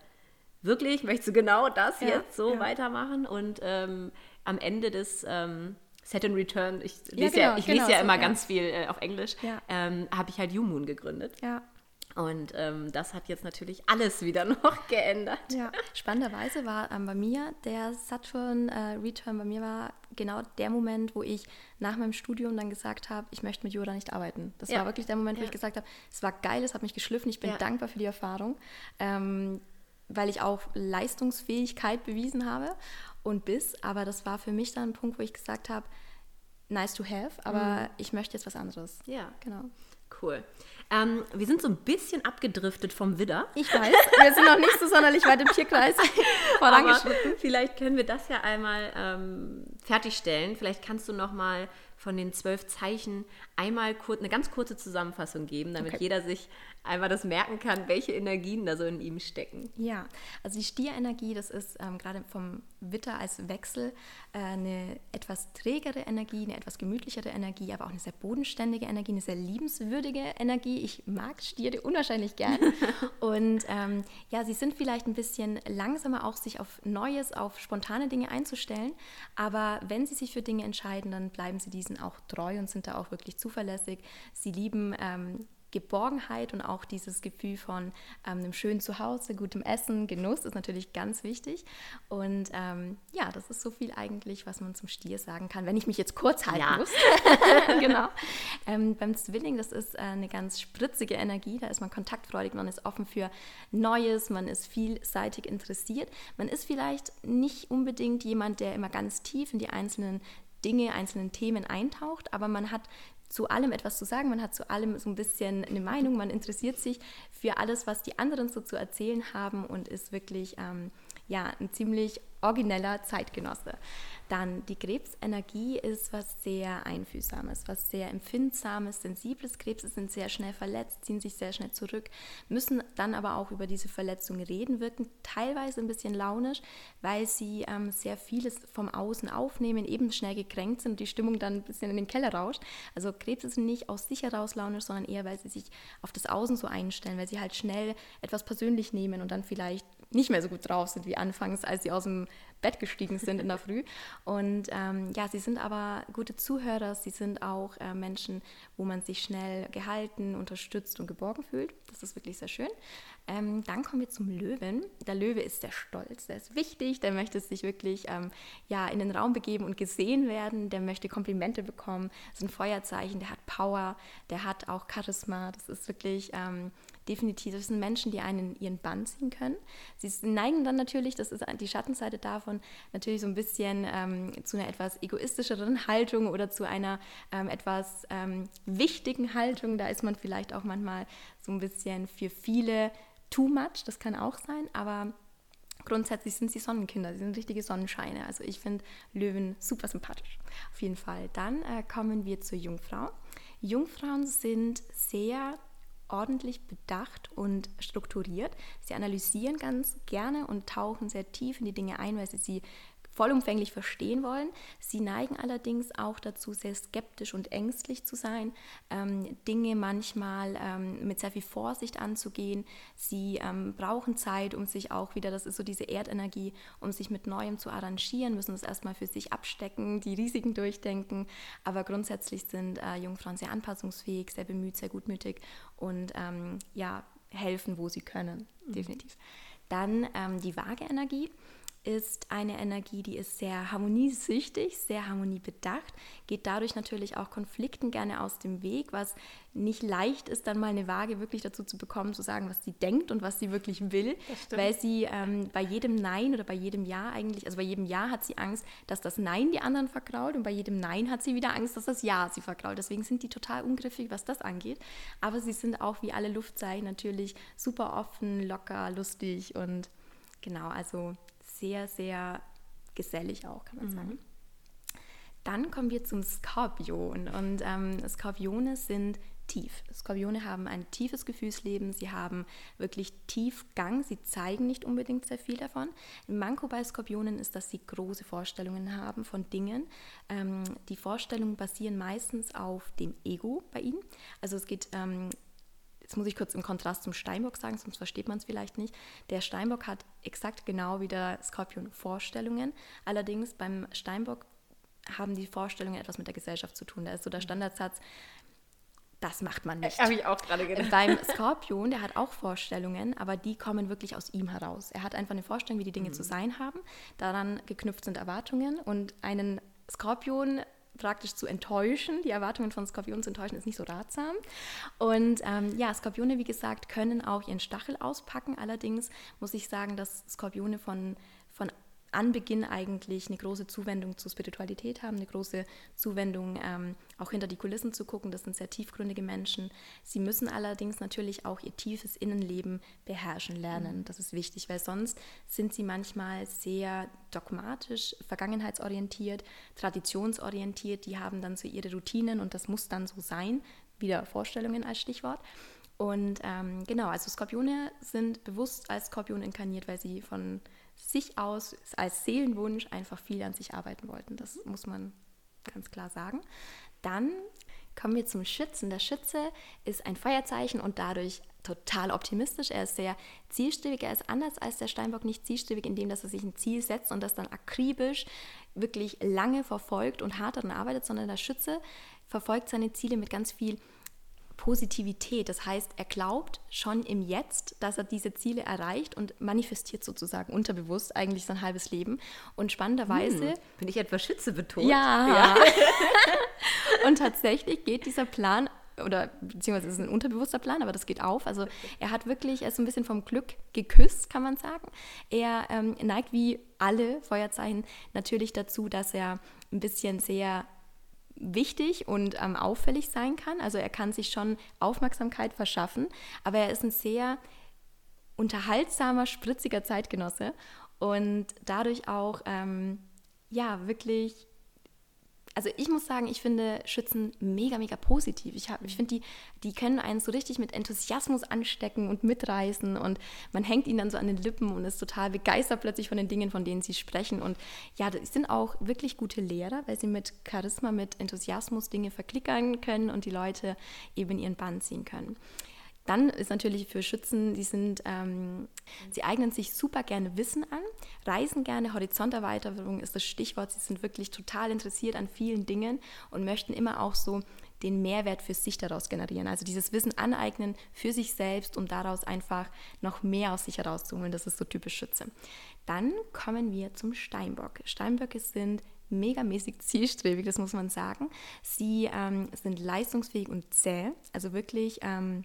wirklich, möchtest du genau das Ja, jetzt so ja. weitermachen? Und ähm, am Ende des ähm, Set and Return, ich Ja, lese ja, genau, ich genau lese ja so, immer ja. ganz viel äh, auf Englisch, Ja. ähm, habe ich halt U-Moon gegründet. Und ähm, das hat jetzt natürlich alles wieder noch geändert. Ja, spannenderweise war ähm, bei mir der Saturn-Return, bei mir war genau der Moment, wo ich nach meinem Studium dann gesagt habe, ich möchte mit Yoda nicht arbeiten. Das Ja. war wirklich der Moment, wo Ja. ich gesagt habe, es war geil, es hat mich geschliffen, ich bin Ja. dankbar für die Erfahrung, ähm, weil ich auch Leistungsfähigkeit bewiesen habe und bis, aber das war für mich dann ein Punkt, wo ich gesagt habe, nice to have, aber mhm. ich möchte jetzt was anderes. Ja. Genau. Cool. Ähm, wir sind so ein bisschen abgedriftet vom Widder. Ich weiß, wir sind noch nicht so sonderlich weit im Tierkreis vorangeschritten. Vielleicht können wir das ja einmal ähm, fertigstellen. Vielleicht kannst du noch mal von den zwölf Zeichen einmal kurz, eine ganz kurze Zusammenfassung geben, damit okay. jeder sich einmal das merken kann, welche Energien da so in ihm stecken. Ja, also die Stierenergie, das ist ähm, gerade vom Witter als Wechsel äh, eine etwas trägere Energie, eine etwas gemütlichere Energie, aber auch eine sehr bodenständige Energie, eine sehr liebenswürdige Energie. Ich mag Stiere unwahrscheinlich gern. Und ähm, ja, sie sind vielleicht ein bisschen langsamer, auch sich auf Neues, auf spontane Dinge einzustellen. Aber wenn sie sich für Dinge entscheiden, dann bleiben sie diesen auch treu und sind da auch wirklich zuverlässig. Sie lieben ähm, Geborgenheit und auch dieses Gefühl von ähm, einem schönen Zuhause, gutem Essen, Genuss ist natürlich ganz wichtig. Und ähm, ja, das ist so viel eigentlich, was man zum Stier sagen kann, wenn ich mich jetzt kurz halten ja. muss. genau. Ähm, beim Zwilling, das ist äh, eine ganz spritzige Energie, da ist man kontaktfreudig, man ist offen für Neues, man ist vielseitig interessiert. Man ist vielleicht nicht unbedingt jemand, der immer ganz tief in die einzelnen Dinge, einzelnen Themen eintaucht, aber man hat zu allem etwas zu sagen, man hat zu allem so ein bisschen eine Meinung, man interessiert sich für alles, was die anderen so zu erzählen haben und ist wirklich ähm, ja, ein ziemlich origineller Zeitgenosse. Dann die Krebsenergie ist was sehr Einfühlsames, was sehr Empfindsames, Sensibles. Krebse sind sehr schnell verletzt, ziehen sich sehr schnell zurück, müssen dann aber auch über diese Verletzung reden, wirken teilweise ein bisschen launisch, weil sie ähm, sehr vieles vom Außen aufnehmen, eben schnell gekränkt sind und die Stimmung dann ein bisschen in den Keller rauscht. Also Krebse sind nicht aus sich heraus launisch, sondern eher, weil sie sich auf das Außen so einstellen, weil sie halt schnell etwas persönlich nehmen und dann vielleicht nicht mehr so gut drauf sind wie anfangs, als sie aus dem Bett gestiegen sind in der Früh. Und ähm, ja, sie sind aber gute Zuhörer, sie sind auch äh, Menschen, wo man sich schnell gehalten, unterstützt und geborgen fühlt. Das ist wirklich sehr schön. Ähm, dann kommen wir zum Löwen. Der Löwe ist sehr stolz, der ist wichtig, der möchte sich wirklich ähm, ja, in den Raum begeben und gesehen werden, der möchte Komplimente bekommen. Das ist ein Feuerzeichen, der hat Power, der hat auch Charisma. Das ist wirklich ähm, definitiv, das sind Menschen, die einen in ihren Bann ziehen können. Sie neigen dann natürlich, das ist die Schattenseite davon, natürlich so ein bisschen ähm, zu einer etwas egoistischeren Haltung oder zu einer ähm, etwas ähm, wichtigen Haltung. Da ist man vielleicht auch manchmal so ein bisschen für viele too much, das kann auch sein, aber grundsätzlich sind sie Sonnenkinder, sie sind richtige Sonnenscheine. Also ich finde Löwen super sympathisch. Auf jeden Fall. Dann äh, kommen wir zur Jungfrau. Jungfrauen sind sehr ordentlich bedacht und strukturiert. Sie analysieren ganz gerne und tauchen sehr tief in die Dinge ein, weil sie sie vollumfänglich verstehen wollen. Sie neigen allerdings auch dazu, sehr skeptisch und ängstlich zu sein, ähm, Dinge manchmal ähm, mit sehr viel Vorsicht anzugehen. Sie ähm, brauchen Zeit, um sich auch wieder, das ist so diese Erdenergie, um sich mit Neuem zu arrangieren, müssen es erstmal für sich abstecken, die Risiken durchdenken. Aber grundsätzlich sind äh, Jungfrauen sehr anpassungsfähig, sehr bemüht, sehr gutmütig und ähm, ja, helfen, wo sie können, mhm. definitiv. Dann ähm, die Waage-Energie ist eine Energie, die ist sehr harmoniesüchtig, sehr harmoniebedacht, geht dadurch natürlich auch Konflikten gerne aus dem Weg, was nicht leicht ist, dann mal eine Waage wirklich dazu zu bekommen, zu sagen, was sie denkt und was sie wirklich will, weil sie ähm, bei jedem Nein oder bei jedem Ja eigentlich, also bei jedem Ja hat sie Angst, dass das Nein die anderen verkraut und bei jedem Nein hat sie wieder Angst, dass das Ja sie verkraut. Deswegen sind die total ungriffig, was das angeht. Aber sie sind auch wie alle Luftzeichen natürlich super offen, locker, lustig und genau, also sehr, sehr gesellig auch, kann man mhm. sagen. Dann kommen wir zum Skorpion. Und ähm, Skorpione sind tief. Skorpione haben ein tiefes Gefühlsleben, sie haben wirklich Tiefgang, sie zeigen nicht unbedingt sehr viel davon. Ein Manko bei Skorpionen ist, dass sie große Vorstellungen haben von Dingen. Ähm, die Vorstellungen basieren meistens auf dem Ego bei ihnen. Also es geht ähm, Jetzt muss ich kurz im Kontrast zum Steinbock sagen, sonst versteht man es vielleicht nicht. Der Steinbock hat exakt genau wie der Skorpion Vorstellungen. Allerdings beim Steinbock haben die Vorstellungen etwas mit der Gesellschaft zu tun. Da ist so der Standardsatz, das macht man nicht. Habe ich auch gerade gedacht. Beim Skorpion, der hat auch Vorstellungen, aber die kommen wirklich aus ihm heraus. Er hat einfach eine Vorstellung, wie die Dinge mhm. zu sein haben. Daran geknüpft sind Erwartungen und einen Skorpion praktisch zu enttäuschen. Die Erwartungen von Skorpionen zu enttäuschen ist nicht so ratsam. Und ähm, ja, Skorpione, wie gesagt, können auch ihren Stachel auspacken. Allerdings muss ich sagen, dass Skorpione von, von Anbeginn eigentlich eine große Zuwendung zur Spiritualität haben, eine große Zuwendung ähm, auch hinter die Kulissen zu gucken. Das sind sehr tiefgründige Menschen. Sie müssen allerdings natürlich auch ihr tiefes Innenleben beherrschen lernen. Das ist wichtig, weil sonst sind sie manchmal sehr dogmatisch, vergangenheitsorientiert, traditionsorientiert. Die haben dann so ihre Routinen und das muss dann so sein. Wieder Vorstellungen als Stichwort. Und ähm, genau, also Skorpione sind bewusst als Skorpion inkarniert, weil sie von sich aus als Seelenwunsch einfach viel an sich arbeiten wollten. Das muss man ganz klar sagen. Dann kommen wir zum Schützen. Der Schütze ist ein Feuerzeichen und dadurch total optimistisch. Er ist sehr zielstrebig. Er ist anders als der Steinbock nicht zielstrebig, indem dass er sich ein Ziel setzt und das dann akribisch wirklich lange verfolgt und hart daran arbeitet, sondern der Schütze verfolgt seine Ziele mit ganz viel Positivität. Das heißt, er glaubt schon im Jetzt, dass er diese Ziele erreicht und manifestiert sozusagen unterbewusst eigentlich sein halbes Leben. Und spannenderweise. Hm, bin ich etwas Schütze betont? Ja. ja. und tatsächlich geht dieser Plan oder beziehungsweise es ist ein unterbewusster Plan, aber das geht auf. Also er hat wirklich, er ist ein bisschen vom Glück geküsst, kann man sagen. Er ähm, neigt wie alle Feuerzeichen natürlich dazu, dass er ein bisschen sehr wichtig und ähm, auffällig sein kann. Also er kann sich schon Aufmerksamkeit verschaffen, aber er ist ein sehr unterhaltsamer, spritziger Zeitgenosse und dadurch auch ähm, ja wirklich also ich muss sagen, ich finde Schützen mega, mega positiv. Ich, ich finde, die, die können einen so richtig mit Enthusiasmus anstecken und mitreißen und man hängt ihnen dann so an den Lippen und ist total begeistert plötzlich von den Dingen, von denen sie sprechen. Und ja, das sind auch wirklich gute Lehrer, weil sie mit Charisma, mit Enthusiasmus Dinge verklickern können und die Leute eben in ihren Bann ziehen können. Dann ist natürlich für Schützen, die sind, ähm, sie eignen sich super gerne Wissen an, reisen gerne, Horizonterweiterung ist das Stichwort. Sie sind wirklich total interessiert an vielen Dingen und möchten immer auch so den Mehrwert für sich daraus generieren. Also dieses Wissen aneignen für sich selbst, um daraus einfach noch mehr aus sich herauszuholen. Das ist so typisch Schütze. Dann kommen wir zum Steinbock. Steinböcke sind megamäßig zielstrebig, das muss man sagen. Sie ähm, sind leistungsfähig und zäh, also wirklich ähm,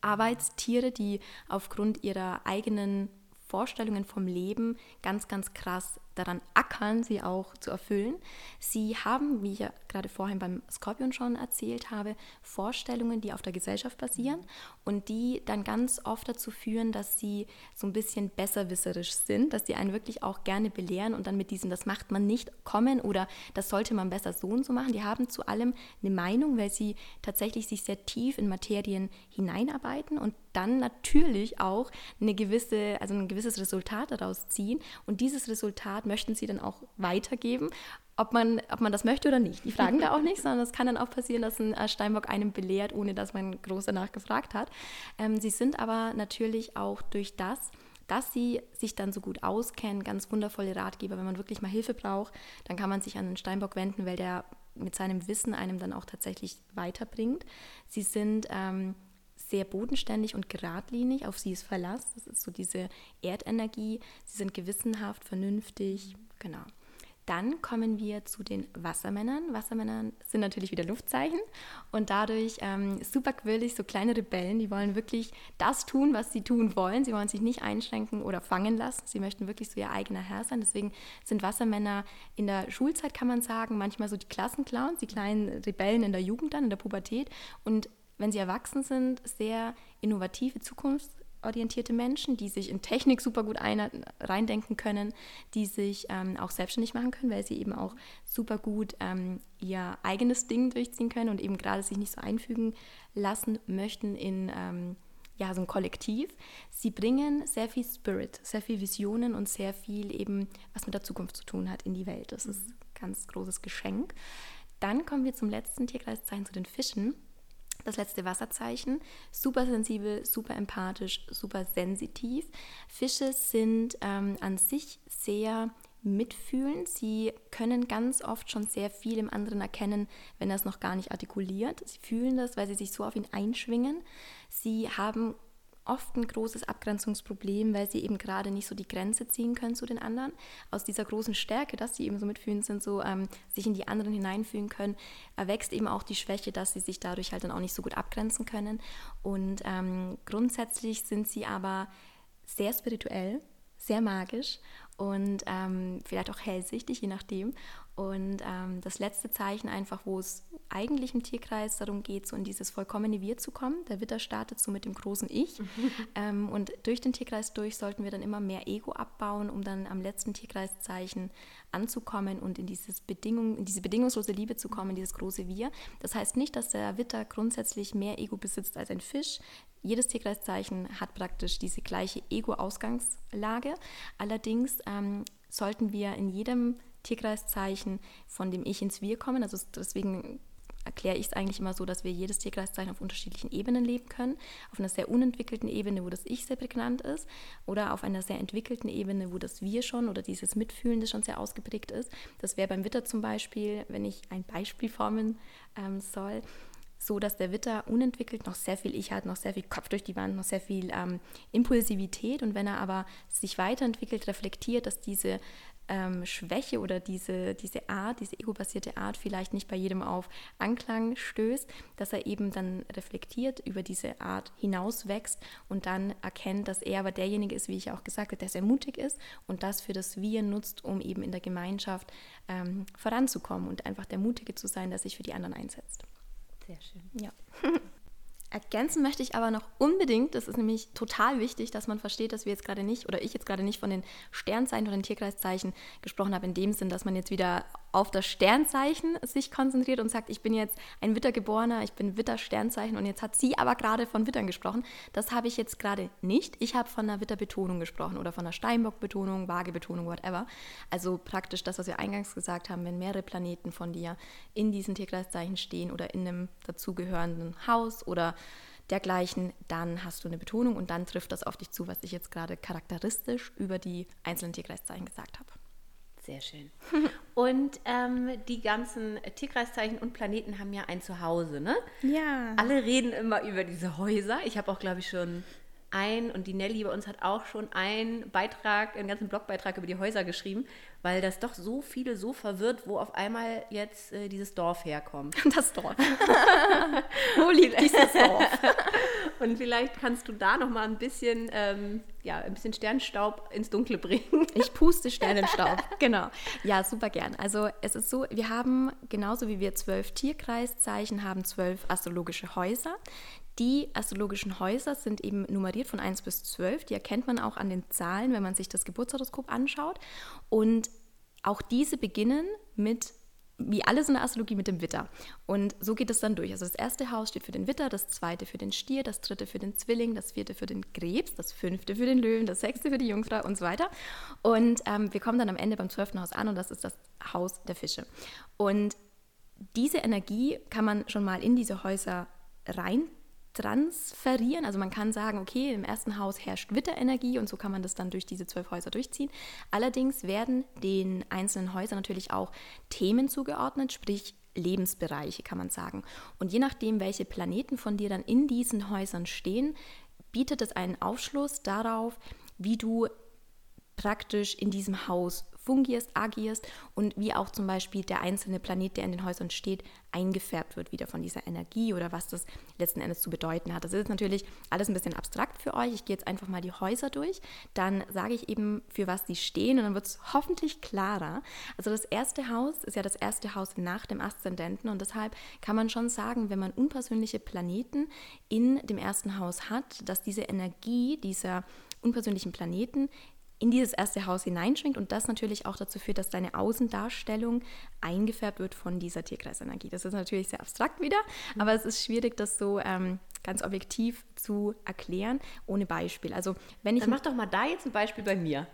Arbeitstiere, die aufgrund ihrer eigenen Vorstellungen vom Leben ganz, ganz krass daran ackern, sie auch zu erfüllen. Sie haben, wie ich ja gerade vorhin beim Skorpion schon erzählt habe, Vorstellungen, die auf der Gesellschaft basieren und die dann ganz oft dazu führen, dass sie so ein bisschen besserwisserisch sind, dass sie einen wirklich auch gerne belehren und dann mit diesem, das macht man nicht, kommen oder das sollte man besser so und so machen. Die haben zu allem eine Meinung, weil sie tatsächlich sich sehr tief in Materien hineinarbeiten und dann natürlich auch eine gewisse, also ein gewisses Resultat daraus ziehen und dieses Resultat möchten sie dann auch weitergeben, ob man, ob man das möchte oder nicht. Die fragen da auch nicht, sondern es kann dann auch passieren, dass ein äh, Steinbock einem belehrt, ohne dass man groß danach gefragt hat. Ähm, sie sind aber natürlich auch durch das, dass sie sich dann so gut auskennen, ganz wundervolle Ratgeber. Wenn man wirklich mal Hilfe braucht, dann kann man sich an den Steinbock wenden, weil der mit seinem Wissen einem dann auch tatsächlich weiterbringt. Sie sind ähm, sehr bodenständig und geradlinig, auf sie ist Verlass, das ist so diese Erdenergie, sie sind gewissenhaft, vernünftig, genau. Dann kommen wir zu den Wassermännern. Wassermänner sind natürlich wieder Luftzeichen und dadurch ähm, super quirlig, so kleine Rebellen, die wollen wirklich das tun, was sie tun wollen. Sie wollen sich nicht einschränken oder fangen lassen. Sie möchten wirklich so ihr eigener Herr sein. Deswegen sind Wassermänner in der Schulzeit, kann man sagen, manchmal so die Klassenclowns, die kleinen Rebellen in der Jugend dann, in der Pubertät und wenn sie erwachsen sind, sehr innovative, zukunftsorientierte Menschen, die sich in Technik super gut ein, reindenken können, die sich ähm, auch selbstständig machen können, weil sie eben auch super gut ähm, ihr eigenes Ding durchziehen können und eben gerade sich nicht so einfügen lassen möchten in ähm, ja, so ein Kollektiv. Sie bringen sehr viel Spirit, sehr viel Visionen und sehr viel eben, was mit der Zukunft zu tun hat, in die Welt. Das ist ein ganz großes Geschenk. Dann kommen wir zum letzten Tierkreiszeichen, zu den Fischen das letzte Wasserzeichen. Super sensibel, super empathisch, super sensitiv. Fische sind ähm, an sich sehr mitfühlend. Sie können ganz oft schon sehr viel im anderen erkennen, wenn er es noch gar nicht artikuliert. Sie fühlen das, weil sie sich so auf ihn einschwingen. Sie haben oft ein großes Abgrenzungsproblem, weil sie eben gerade nicht so die Grenze ziehen können zu den anderen. Aus dieser großen Stärke, dass sie eben so mitfühlen sind, so ähm, sich in die anderen hineinfühlen können, erwächst eben auch die Schwäche, dass sie sich dadurch halt dann auch nicht so gut abgrenzen können. Und ähm, grundsätzlich sind sie aber sehr spirituell, sehr magisch und ähm, vielleicht auch hellsichtig, je nachdem. Und ähm, das letzte Zeichen einfach, wo es eigentlich im Tierkreis darum geht, so in dieses vollkommene Wir zu kommen. Der Witter startet so mit dem großen Ich. ähm, und durch den Tierkreis durch sollten wir dann immer mehr Ego abbauen, um dann am letzten Tierkreiszeichen anzukommen und in, dieses Bedingung, in diese bedingungslose Liebe zu kommen, dieses große Wir. Das heißt nicht, dass der Witter grundsätzlich mehr Ego besitzt als ein Fisch. Jedes Tierkreiszeichen hat praktisch diese gleiche Ego-Ausgangslage. Allerdings ähm, sollten wir in jedem Tierkreiszeichen von dem Ich ins Wir kommen. Also deswegen erkläre ich es eigentlich immer so, dass wir jedes Tierkreiszeichen auf unterschiedlichen Ebenen leben können. Auf einer sehr unentwickelten Ebene, wo das Ich sehr prägnant ist, oder auf einer sehr entwickelten Ebene, wo das Wir schon oder dieses Mitfühlende schon sehr ausgeprägt ist. Das wäre beim Witter zum Beispiel, wenn ich ein Beispiel formen ähm, soll, so dass der Witter unentwickelt noch sehr viel Ich hat, noch sehr viel Kopf durch die Wand, noch sehr viel ähm, Impulsivität. Und wenn er aber sich weiterentwickelt, reflektiert, dass diese ähm, Schwäche oder diese, diese Art, diese ego-basierte Art vielleicht nicht bei jedem auf Anklang stößt, dass er eben dann reflektiert, über diese Art hinauswächst und dann erkennt, dass er aber derjenige ist, wie ich auch gesagt habe, der sehr mutig ist und das für das Wir nutzt, um eben in der Gemeinschaft ähm, voranzukommen und einfach der Mutige zu sein, der sich für die anderen einsetzt. Sehr schön. Ja. Ergänzen möchte ich aber noch unbedingt, das ist nämlich total wichtig, dass man versteht, dass wir jetzt gerade nicht, oder ich jetzt gerade nicht von den Sternzeichen oder den Tierkreiszeichen gesprochen habe, in dem Sinn, dass man jetzt wieder auf das Sternzeichen sich konzentriert und sagt, ich bin jetzt ein Wittergeborener, ich bin Witter-Sternzeichen und jetzt hat sie aber gerade von Wittern gesprochen. Das habe ich jetzt gerade nicht. Ich habe von einer Witterbetonung gesprochen oder von einer Steinbock-Betonung, Waage-Betonung, whatever. Also praktisch das, was wir eingangs gesagt haben, wenn mehrere Planeten von dir in diesen Tierkreiszeichen stehen oder in einem dazugehörenden Haus oder dergleichen, dann hast du eine Betonung und dann trifft das auf dich zu, was ich jetzt gerade charakteristisch über die einzelnen Tierkreiszeichen gesagt habe. Sehr schön. Und ähm, die ganzen Tierkreiszeichen und Planeten haben ja ein Zuhause, ne? Ja. Alle reden immer über diese Häuser. Ich habe auch, glaube ich, schon ein und die Nelly bei uns hat auch schon einen Beitrag, einen ganzen Blogbeitrag über die Häuser geschrieben, weil das doch so viele so verwirrt, wo auf einmal jetzt äh, dieses Dorf herkommt. Das Dorf. wo liegt dieses Dorf? und vielleicht kannst du da noch mal ein bisschen, ähm, ja, ein bisschen Sternstaub ins Dunkle bringen. Ich puste Sternenstaub, genau. Ja, super gern. Also es ist so, wir haben genauso wie wir zwölf Tierkreiszeichen haben, zwölf astrologische Häuser. Die astrologischen Häuser sind eben nummeriert von 1 bis 12. Die erkennt man auch an den Zahlen, wenn man sich das Geburtshoroskop anschaut. Und auch diese beginnen mit wie alles in der Astrologie mit dem Witter. Und so geht es dann durch. Also das erste Haus steht für den Witter, das zweite für den Stier, das dritte für den Zwilling, das vierte für den Krebs, das fünfte für den Löwen, das sechste für die Jungfrau und so weiter. Und ähm, wir kommen dann am Ende beim zwölften Haus an und das ist das Haus der Fische. Und diese Energie kann man schon mal in diese Häuser rein transferieren. Also man kann sagen, okay, im ersten Haus herrscht Witterenergie und so kann man das dann durch diese zwölf Häuser durchziehen. Allerdings werden den einzelnen Häusern natürlich auch Themen zugeordnet, sprich Lebensbereiche kann man sagen. Und je nachdem, welche Planeten von dir dann in diesen Häusern stehen, bietet es einen Aufschluss darauf, wie du praktisch in diesem Haus fungierst, agierst und wie auch zum Beispiel der einzelne Planet, der in den Häusern steht, eingefärbt wird wieder von dieser Energie oder was das letzten Endes zu bedeuten hat. Das ist natürlich alles ein bisschen abstrakt für euch. Ich gehe jetzt einfach mal die Häuser durch. Dann sage ich eben, für was die stehen und dann wird es hoffentlich klarer. Also das erste Haus ist ja das erste Haus nach dem Aszendenten und deshalb kann man schon sagen, wenn man unpersönliche Planeten in dem ersten Haus hat, dass diese Energie dieser unpersönlichen Planeten in dieses erste Haus hineinschwingt und das natürlich auch dazu führt, dass deine Außendarstellung eingefärbt wird von dieser Tierkreisenergie. Das ist natürlich sehr abstrakt wieder, mhm. aber es ist schwierig, das so ähm, ganz objektiv zu erklären, ohne Beispiel. Also wenn ich Dann mach doch mal da jetzt ein Beispiel bei mir.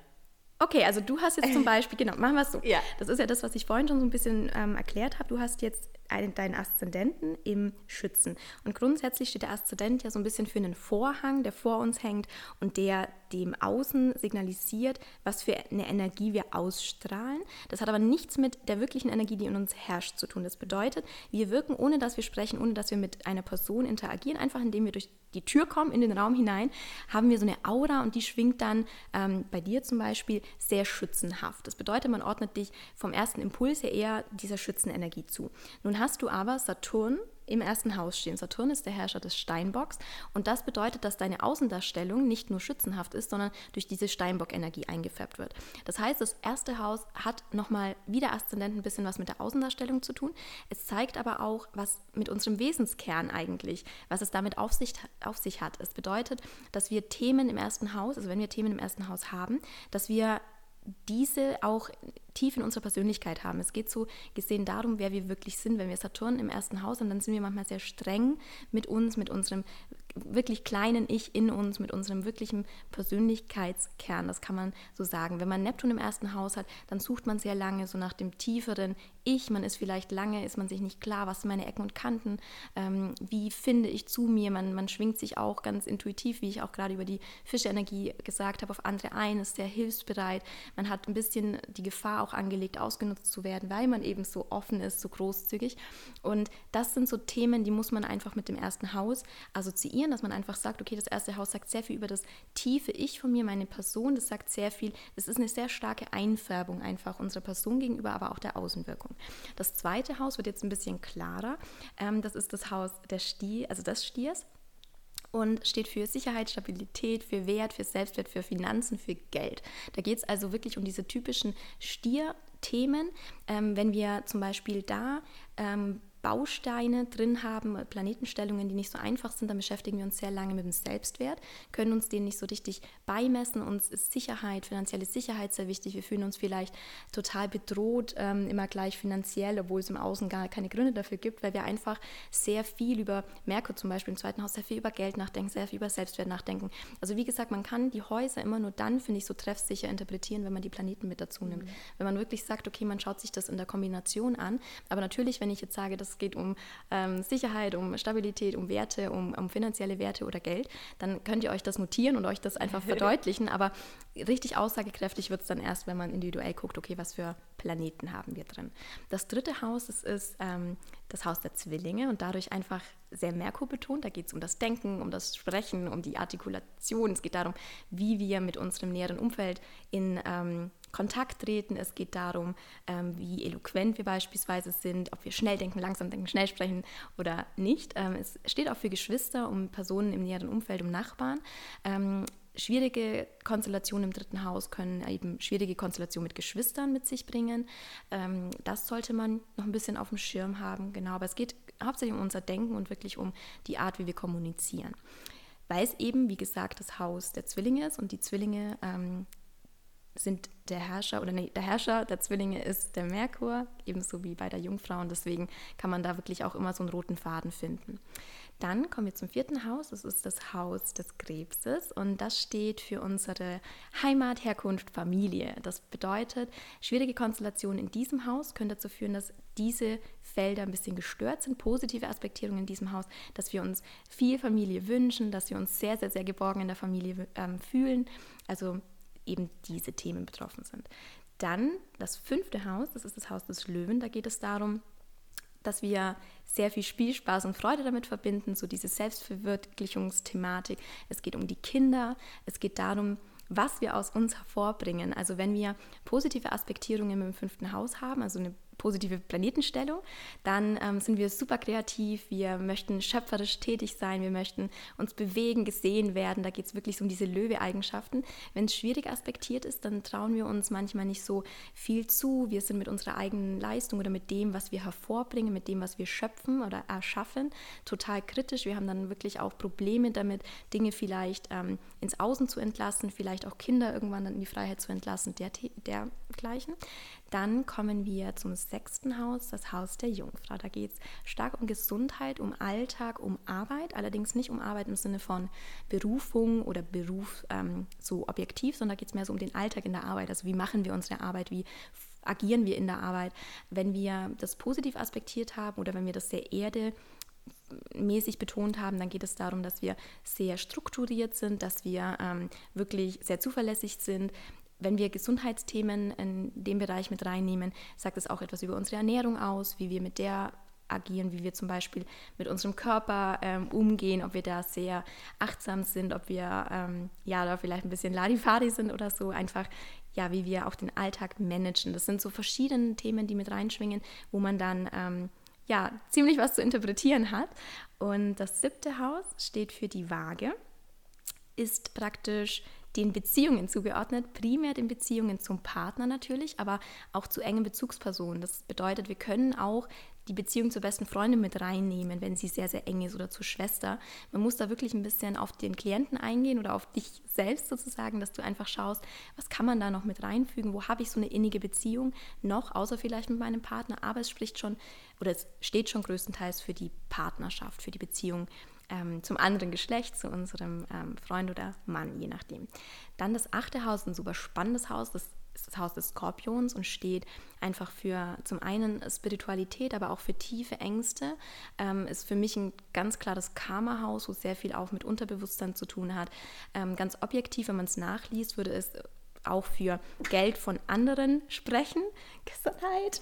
Okay, also du hast jetzt zum Beispiel, genau, machen wir es so. Ja. Das ist ja das, was ich vorhin schon so ein bisschen ähm, erklärt habe. Du hast jetzt deinen Aszendenten im Schützen. Und grundsätzlich steht der Aszendent ja so ein bisschen für einen Vorhang, der vor uns hängt und der dem Außen signalisiert, was für eine Energie wir ausstrahlen. Das hat aber nichts mit der wirklichen Energie, die in uns herrscht, zu tun. Das bedeutet, wir wirken, ohne dass wir sprechen, ohne dass wir mit einer Person interagieren, einfach indem wir durch die Tür kommen, in den Raum hinein, haben wir so eine Aura und die schwingt dann ähm, bei dir zum Beispiel sehr schützenhaft. Das bedeutet, man ordnet dich vom ersten Impuls her eher dieser Schützenenergie zu. Nun hast du aber Saturn im ersten Haus stehen. Saturn ist der Herrscher des Steinbocks und das bedeutet, dass deine Außendarstellung nicht nur schützenhaft ist, sondern durch diese Steinbock-Energie eingefärbt wird. Das heißt, das erste Haus hat nochmal wieder Aszendent ein bisschen was mit der Außendarstellung zu tun. Es zeigt aber auch, was mit unserem Wesenskern eigentlich, was es damit auf sich, auf sich hat. Es bedeutet, dass wir Themen im ersten Haus, also wenn wir Themen im ersten Haus haben, dass wir diese auch tief in unserer Persönlichkeit haben. Es geht so gesehen darum, wer wir wirklich sind. Wenn wir Saturn im ersten Haus haben, dann sind wir manchmal sehr streng mit uns, mit unserem wirklich kleinen Ich in uns, mit unserem wirklichen Persönlichkeitskern. Das kann man so sagen. Wenn man Neptun im ersten Haus hat, dann sucht man sehr lange so nach dem tieferen Ich. Man ist vielleicht lange, ist man sich nicht klar, was sind meine Ecken und Kanten, ähm, wie finde ich zu mir. Man, man schwingt sich auch ganz intuitiv, wie ich auch gerade über die Fischeenergie gesagt habe, auf andere ein, ist sehr hilfsbereit. Man hat ein bisschen die Gefahr auch angelegt, ausgenutzt zu werden, weil man eben so offen ist, so großzügig. Und das sind so Themen, die muss man einfach mit dem ersten Haus assoziieren definieren, dass man einfach sagt, okay, das erste Haus sagt sehr viel über das tiefe Ich von mir, meine Person, das sagt sehr viel, es ist eine sehr starke Einfärbung einfach unserer Person gegenüber, aber auch der Außenwirkung. Das zweite Haus wird jetzt ein bisschen klarer, ähm, das ist das Haus der Stier, also des Stiers und steht für Sicherheit, Stabilität, für Wert, für Selbstwert, für Finanzen, für Geld. Da geht es also wirklich um diese typischen Stier-Themen. Ähm, wenn wir zum Beispiel da ähm, Bausteine drin haben, Planetenstellungen, die nicht so einfach sind, dann beschäftigen wir uns sehr lange mit dem Selbstwert, können uns den nicht so richtig beimessen. Uns ist Sicherheit, finanzielle Sicherheit sehr wichtig. Wir fühlen uns vielleicht total bedroht, ähm, immer gleich finanziell, obwohl es im Außen gar keine Gründe dafür gibt, weil wir einfach sehr viel über Merkur zum Beispiel im zweiten Haus, sehr viel über Geld nachdenken, sehr viel über Selbstwert nachdenken. Also wie gesagt, man kann die Häuser immer nur dann, finde ich, so treffsicher interpretieren, wenn man die Planeten mit dazu nimmt. Mhm. Wenn man wirklich sagt, okay, man schaut sich das in der Kombination an. Aber natürlich, wenn ich jetzt sage, das es geht um ähm, Sicherheit, um Stabilität, um Werte, um, um finanzielle Werte oder Geld, dann könnt ihr euch das notieren und euch das einfach verdeutlichen. Aber richtig aussagekräftig wird es dann erst, wenn man individuell guckt, okay, was für Planeten haben wir drin. Das dritte Haus, das ist ähm, das Haus der Zwillinge und dadurch einfach sehr Merkur betont. Da geht es um das Denken, um das Sprechen, um die Artikulation. Es geht darum, wie wir mit unserem näheren Umfeld in ähm, Kontakt treten. Es geht darum, ähm, wie eloquent wir beispielsweise sind, ob wir schnell denken, langsam denken, schnell sprechen oder nicht. Ähm, es steht auch für Geschwister, um Personen im näheren Umfeld, um Nachbarn. Ähm, schwierige Konstellationen im dritten Haus können eben schwierige Konstellationen mit Geschwistern mit sich bringen. Ähm, das sollte man noch ein bisschen auf dem Schirm haben, genau. Aber es geht hauptsächlich um unser Denken und wirklich um die Art, wie wir kommunizieren. Weil es eben, wie gesagt, das Haus der Zwillinge ist und die Zwillinge ähm, sind der Herrscher oder nee, der Herrscher der Zwillinge ist der Merkur, ebenso wie bei der Jungfrau und deswegen kann man da wirklich auch immer so einen roten Faden finden. Dann kommen wir zum vierten Haus, das ist das Haus des Krebses und das steht für unsere Heimat, Herkunft, Familie. Das bedeutet, schwierige Konstellationen in diesem Haus können dazu führen, dass diese Felder ein bisschen gestört sind, positive Aspektierungen in diesem Haus, dass wir uns viel Familie wünschen, dass wir uns sehr, sehr, sehr geborgen in der Familie ähm, fühlen. Also eben diese Themen betroffen sind. Dann das fünfte Haus, das ist das Haus des Löwen. Da geht es darum, dass wir sehr viel Spielspaß und Freude damit verbinden, so diese Selbstverwirklichungsthematik. Es geht um die Kinder, es geht darum, was wir aus uns hervorbringen. Also wenn wir positive Aspektierungen im fünften Haus haben, also eine positive Planetenstellung, dann ähm, sind wir super kreativ, wir möchten schöpferisch tätig sein, wir möchten uns bewegen, gesehen werden. Da geht es wirklich so um diese Löwe-Eigenschaften. Wenn es schwierig aspektiert ist, dann trauen wir uns manchmal nicht so viel zu. Wir sind mit unserer eigenen Leistung oder mit dem, was wir hervorbringen, mit dem, was wir schöpfen oder erschaffen, total kritisch. Wir haben dann wirklich auch Probleme damit, Dinge vielleicht ähm, ins Außen zu entlassen, vielleicht auch Kinder irgendwann in die Freiheit zu entlassen, der, dergleichen. Dann kommen wir zum sechsten Haus, das Haus der Jungfrau. Da geht es stark um Gesundheit, um Alltag, um Arbeit, allerdings nicht um Arbeit im Sinne von Berufung oder Beruf ähm, so objektiv, sondern da geht es mehr so um den Alltag in der Arbeit. Also wie machen wir unsere Arbeit, wie agieren wir in der Arbeit. Wenn wir das positiv aspektiert haben oder wenn wir das sehr Erde mäßig betont haben, dann geht es darum, dass wir sehr strukturiert sind, dass wir ähm, wirklich sehr zuverlässig sind, wenn wir Gesundheitsthemen in dem Bereich mit reinnehmen, sagt es auch etwas über unsere Ernährung aus, wie wir mit der agieren, wie wir zum Beispiel mit unserem Körper ähm, umgehen, ob wir da sehr achtsam sind, ob wir ähm, ja da vielleicht ein bisschen Ladifadi sind oder so, einfach ja, wie wir auch den Alltag managen. Das sind so verschiedene Themen, die mit reinschwingen, wo man dann ähm, ja, ziemlich was zu interpretieren hat. Und das siebte Haus steht für die Waage, ist praktisch den Beziehungen zugeordnet, primär den Beziehungen zum Partner natürlich, aber auch zu engen Bezugspersonen. Das bedeutet, wir können auch die Beziehung zur besten Freundin mit reinnehmen, wenn sie sehr, sehr eng ist oder zur Schwester. Man muss da wirklich ein bisschen auf den Klienten eingehen oder auf dich selbst sozusagen, dass du einfach schaust, was kann man da noch mit reinfügen, wo habe ich so eine innige Beziehung noch, außer vielleicht mit meinem Partner, aber es spricht schon oder es steht schon größtenteils für die Partnerschaft, für die Beziehung ähm, zum anderen Geschlecht, zu unserem ähm, Freund oder Mann, je nachdem. Dann das achte Haus, ein super spannendes Haus, das ist das Haus des Skorpions und steht einfach für zum einen Spiritualität, aber auch für tiefe Ängste. Ähm, ist für mich ein ganz klares Karma-Haus, wo sehr viel auch mit Unterbewusstsein zu tun hat. Ähm, ganz objektiv, wenn man es nachliest, würde es auch für Geld von anderen sprechen. Gesundheit.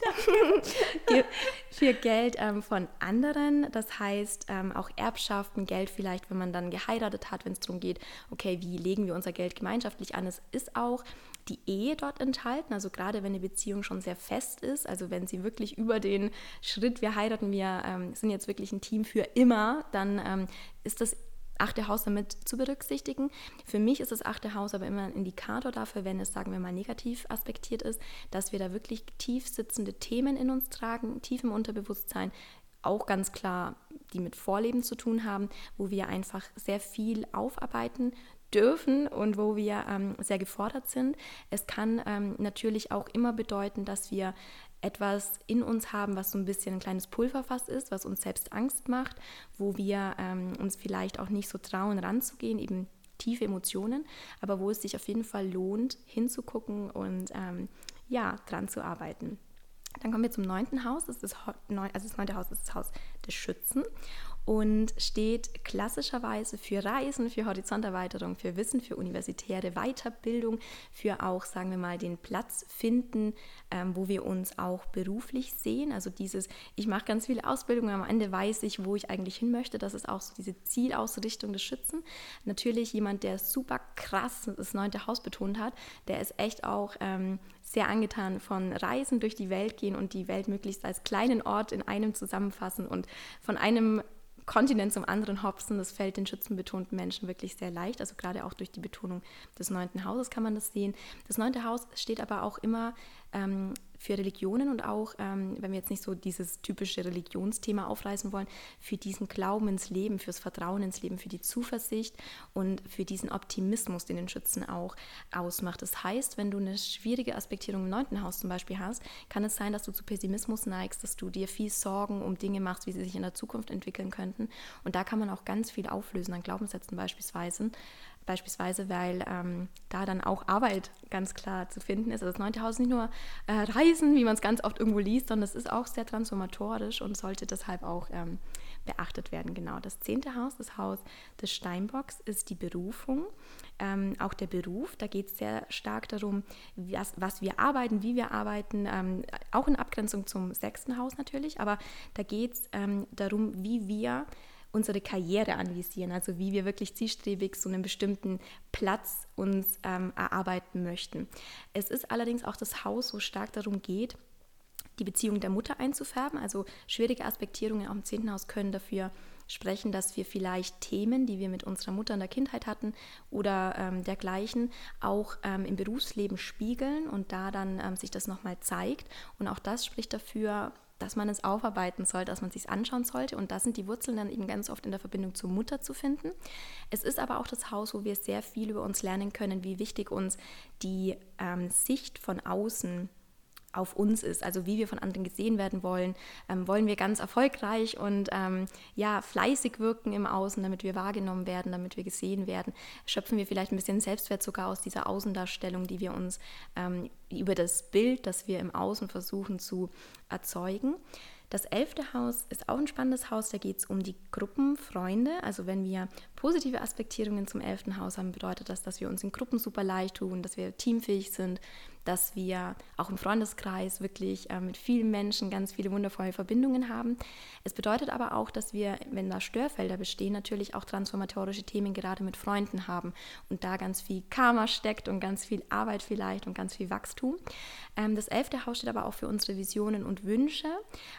für Geld ähm, von anderen. Das heißt ähm, auch Erbschaften, Geld vielleicht, wenn man dann geheiratet hat, wenn es darum geht, okay, wie legen wir unser Geld gemeinschaftlich an. Es ist auch die Ehe dort enthalten. Also gerade wenn eine Beziehung schon sehr fest ist, also wenn sie wirklich über den Schritt, wir heiraten, wir ähm, sind jetzt wirklich ein Team für immer, dann ähm, ist das achte Haus damit zu berücksichtigen. Für mich ist das achte Haus aber immer ein Indikator dafür, wenn es, sagen wir mal, negativ aspektiert ist, dass wir da wirklich tief sitzende Themen in uns tragen, tief im Unterbewusstsein, auch ganz klar, die mit Vorleben zu tun haben, wo wir einfach sehr viel aufarbeiten dürfen und wo wir ähm, sehr gefordert sind. Es kann ähm, natürlich auch immer bedeuten, dass wir etwas in uns haben, was so ein bisschen ein kleines Pulverfass ist, was uns selbst Angst macht, wo wir ähm, uns vielleicht auch nicht so trauen, ranzugehen, eben tiefe Emotionen, aber wo es sich auf jeden Fall lohnt, hinzugucken und ähm, ja, dran zu arbeiten. Dann kommen wir zum neunten Haus. Das, ist das, also das neunte Haus ist das Haus des Schützen und steht klassischerweise für Reisen, für Horizonterweiterung, für Wissen, für universitäre Weiterbildung, für auch, sagen wir mal, den Platz finden, ähm, wo wir uns auch beruflich sehen. Also dieses, ich mache ganz viele Ausbildungen, am Ende weiß ich, wo ich eigentlich hin möchte. Das ist auch so diese Zielausrichtung des Schützen. Natürlich jemand, der super krass das neunte Haus betont hat, der ist echt auch ähm, sehr angetan von Reisen durch die Welt gehen und die Welt möglichst als kleinen Ort in einem zusammenfassen und von einem Kontinent zum anderen hopsen, das fällt den schützenbetonten Menschen wirklich sehr leicht. Also gerade auch durch die Betonung des neunten Hauses kann man das sehen. Das neunte Haus steht aber auch immer ähm, für Religionen und auch, ähm, wenn wir jetzt nicht so dieses typische Religionsthema aufreißen wollen, für diesen Glauben ins Leben, fürs Vertrauen ins Leben, für die Zuversicht und für diesen Optimismus, den den Schützen auch ausmacht. Das heißt, wenn du eine schwierige Aspektierung im neunten Haus zum Beispiel hast, kann es sein, dass du zu Pessimismus neigst, dass du dir viel Sorgen um Dinge machst, wie sie sich in der Zukunft entwickeln könnten. Und da kann man auch ganz viel auflösen an Glaubenssätzen beispielsweise beispielsweise, weil ähm, da dann auch Arbeit ganz klar zu finden ist. Also das neunte Haus ist nicht nur äh, Reisen, wie man es ganz oft irgendwo liest, sondern es ist auch sehr transformatorisch und sollte deshalb auch ähm, beachtet werden. Genau, das zehnte Haus, das Haus des Steinbocks, ist die Berufung. Ähm, auch der Beruf, da geht es sehr stark darum, was, was, wir arbeiten, wie wir arbeiten, ähm, auch in Abgrenzung zum sechsten Haus natürlich, aber da geht es ähm, darum, wie wir unsere Karriere anvisieren, also wie wir wirklich zielstrebig so einen bestimmten Platz uns ähm, erarbeiten möchten. Es ist allerdings auch das Haus, wo stark darum geht, die Beziehung der Mutter einzufärben. Also schwierige Aspektierungen auch im zehnten Haus können dafür sprechen, dass wir vielleicht Themen, die wir mit unserer Mutter in der Kindheit hatten oder ähm, dergleichen, auch ähm, im Berufsleben spiegeln und da dann ähm, sich das nochmal zeigt. Und auch das spricht dafür, dass man es aufarbeiten soll, dass man es sich anschauen sollte. Und da sind die Wurzeln dann eben ganz oft in der Verbindung zur Mutter zu finden. Es ist aber auch das Haus, wo wir sehr viel über uns lernen können, wie wichtig uns die ähm, Sicht von außen ist auf uns ist, also wie wir von anderen gesehen werden wollen. Ähm, wollen wir ganz erfolgreich und ähm, ja, fleißig wirken im Außen, damit wir wahrgenommen werden, damit wir gesehen werden? Schöpfen wir vielleicht ein bisschen Selbstwert sogar aus dieser Außendarstellung, die wir uns ähm, über das Bild, das wir im Außen versuchen zu erzeugen? Das elfte Haus ist auch ein spannendes Haus, da geht es um die Gruppenfreunde. Also wenn wir positive Aspektierungen zum elften Haus haben, bedeutet das, dass wir uns in Gruppen super leicht tun, dass wir teamfähig sind, dass wir auch im Freundeskreis wirklich äh, mit vielen Menschen ganz viele wundervolle Verbindungen haben. Es bedeutet aber auch, dass wir, wenn da Störfelder bestehen, natürlich auch transformatorische Themen gerade mit Freunden haben und da ganz viel Karma steckt und ganz viel Arbeit vielleicht und ganz viel Wachstum. Ähm, das elfte Haus steht aber auch für unsere Visionen und Wünsche,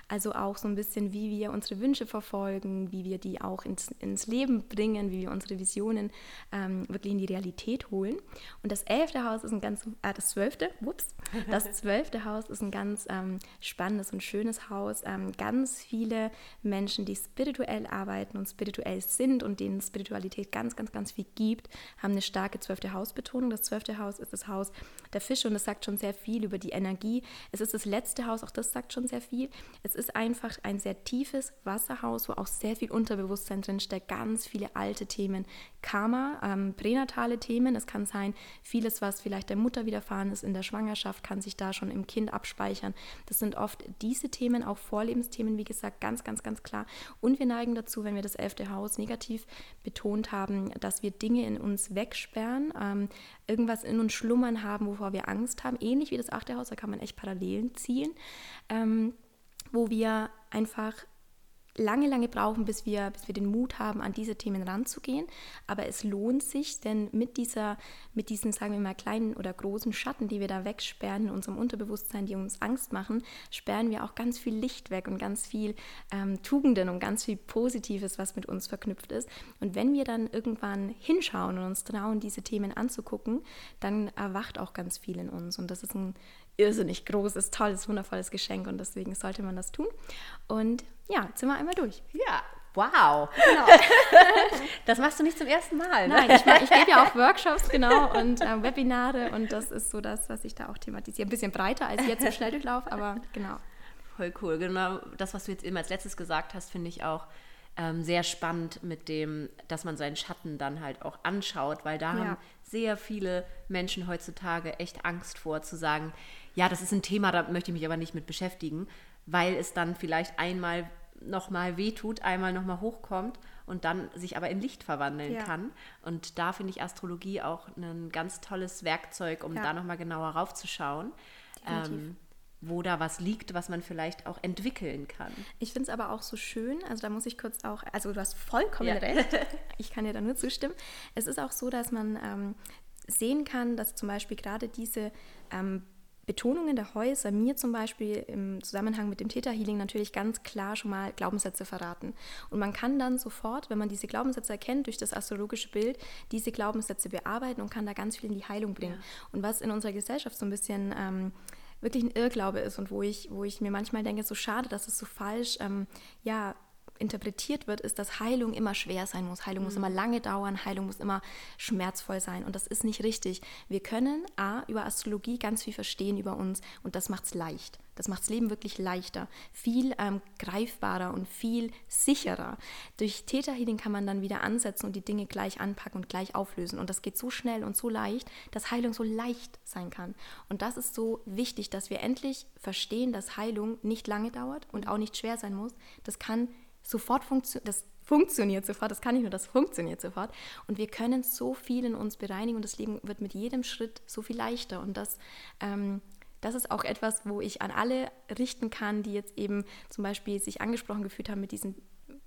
also auch so ein bisschen, wie wir unsere Wünsche verfolgen, wie wir die auch ins, ins Leben bringen, wie wir unsere Visionen ähm, wirklich in die Realität holen. Und das elfte Haus ist ein ganz, äh, das zwölfte, whoops, das zwölfte Haus ist ein ganz ähm, spannendes und schönes Haus. Ähm, ganz viele Menschen, die spirituell arbeiten und spirituell sind und denen Spiritualität ganz, ganz, ganz viel gibt, haben eine starke zwölfte Hausbetonung. Das zwölfte Haus ist das Haus der Fische und das sagt schon sehr viel über die Energie. Es ist das letzte Haus, auch das sagt schon sehr viel. Es ist einfach ein sehr tiefes Wasserhaus, wo auch sehr viel Unterbewusstsein drinsteckt, ganz viele alte Themen, Karma, ähm, pränatale Themen. Es kann sein, vieles, was vielleicht der Mutter widerfahren ist in der Schwangerschaft, kann sich da schon im Kind abspeichern. Das sind oft diese Themen, auch Vorlebensthemen, wie gesagt, ganz, ganz, ganz klar. Und wir neigen dazu, wenn wir das elfte Haus negativ betont haben, dass wir Dinge in uns wegsperren, ähm, irgendwas in uns schlummern haben, wovor wir Angst haben. Ähnlich wie das achte Haus, da kann man echt Parallelen ziehen, ähm, wo wir einfach lange, lange brauchen, bis wir, bis wir den Mut haben, an diese Themen ranzugehen. Aber es lohnt sich, denn mit, dieser, mit diesen, sagen wir mal, kleinen oder großen Schatten, die wir da wegsperren in unserem Unterbewusstsein, die uns Angst machen, sperren wir auch ganz viel Licht weg und ganz viel ähm, Tugenden und ganz viel Positives, was mit uns verknüpft ist. Und wenn wir dann irgendwann hinschauen und uns trauen, diese Themen anzugucken, dann erwacht auch ganz viel in uns. Und das ist ein irrsinnig großes, tolles, wundervolles Geschenk und deswegen sollte man das tun. Und ja, jetzt sind wir einmal durch. Ja, wow. Genau. das machst du nicht zum ersten Mal. Ne? Nein, ich, ich gebe ja auch Workshops, genau, und äh, Webinare und das ist so das, was ich da auch thematisiere. Ein bisschen breiter als jetzt im Schnelldurchlauf, aber genau. Voll cool. Genau das, was du jetzt immer als letztes gesagt hast, finde ich auch ähm, sehr spannend mit dem, dass man seinen Schatten dann halt auch anschaut, weil da ja. haben sehr viele Menschen heutzutage echt Angst vor, zu sagen, ja, das ist ein Thema, da möchte ich mich aber nicht mit beschäftigen, weil es dann vielleicht einmal nochmal wehtut, einmal nochmal hochkommt und dann sich aber in Licht verwandeln ja. kann. Und da finde ich Astrologie auch ein ganz tolles Werkzeug, um ja. da nochmal genauer raufzuschauen. Ähm, wo da was liegt, was man vielleicht auch entwickeln kann. Ich finde es aber auch so schön, also da muss ich kurz auch, also du hast vollkommen ja. recht, ich kann dir da nur zustimmen. Es ist auch so, dass man ähm, sehen kann, dass zum Beispiel gerade diese ähm, Betonungen der Häuser mir zum Beispiel im Zusammenhang mit dem Theta-Healing natürlich ganz klar schon mal Glaubenssätze verraten. Und man kann dann sofort, wenn man diese Glaubenssätze erkennt, durch das astrologische Bild, diese Glaubenssätze bearbeiten und kann da ganz viel in die Heilung bringen. Ja. Und was in unserer Gesellschaft so ein bisschen ähm, wirklich ein Irrglaube ist und wo ich, wo ich mir manchmal denke, so schade, dass es so falsch ähm, ja, interpretiert wird, ist, dass Heilung immer schwer sein muss. Heilung mhm. muss immer lange dauern, Heilung muss immer schmerzvoll sein. Und das ist nicht richtig. Wir können A, über Astrologie ganz viel verstehen über uns und das macht es leicht. Das macht das Leben wirklich leichter, viel ähm, greifbarer und viel sicherer. Durch Theta Healing kann man dann wieder ansetzen und die Dinge gleich anpacken und gleich auflösen. Und das geht so schnell und so leicht, dass Heilung so leicht sein kann. Und das ist so wichtig, dass wir endlich verstehen, dass Heilung nicht lange dauert und auch nicht schwer sein muss. Das kann sofort funktionieren. Das funktioniert sofort, das kann nicht nur, das funktioniert sofort. Und wir können so viel in uns bereinigen und das Leben wird mit jedem Schritt so viel leichter. Und das ähm, das ist auch etwas, wo ich an alle richten kann, die jetzt eben zum Beispiel sich angesprochen gefühlt haben mit diesen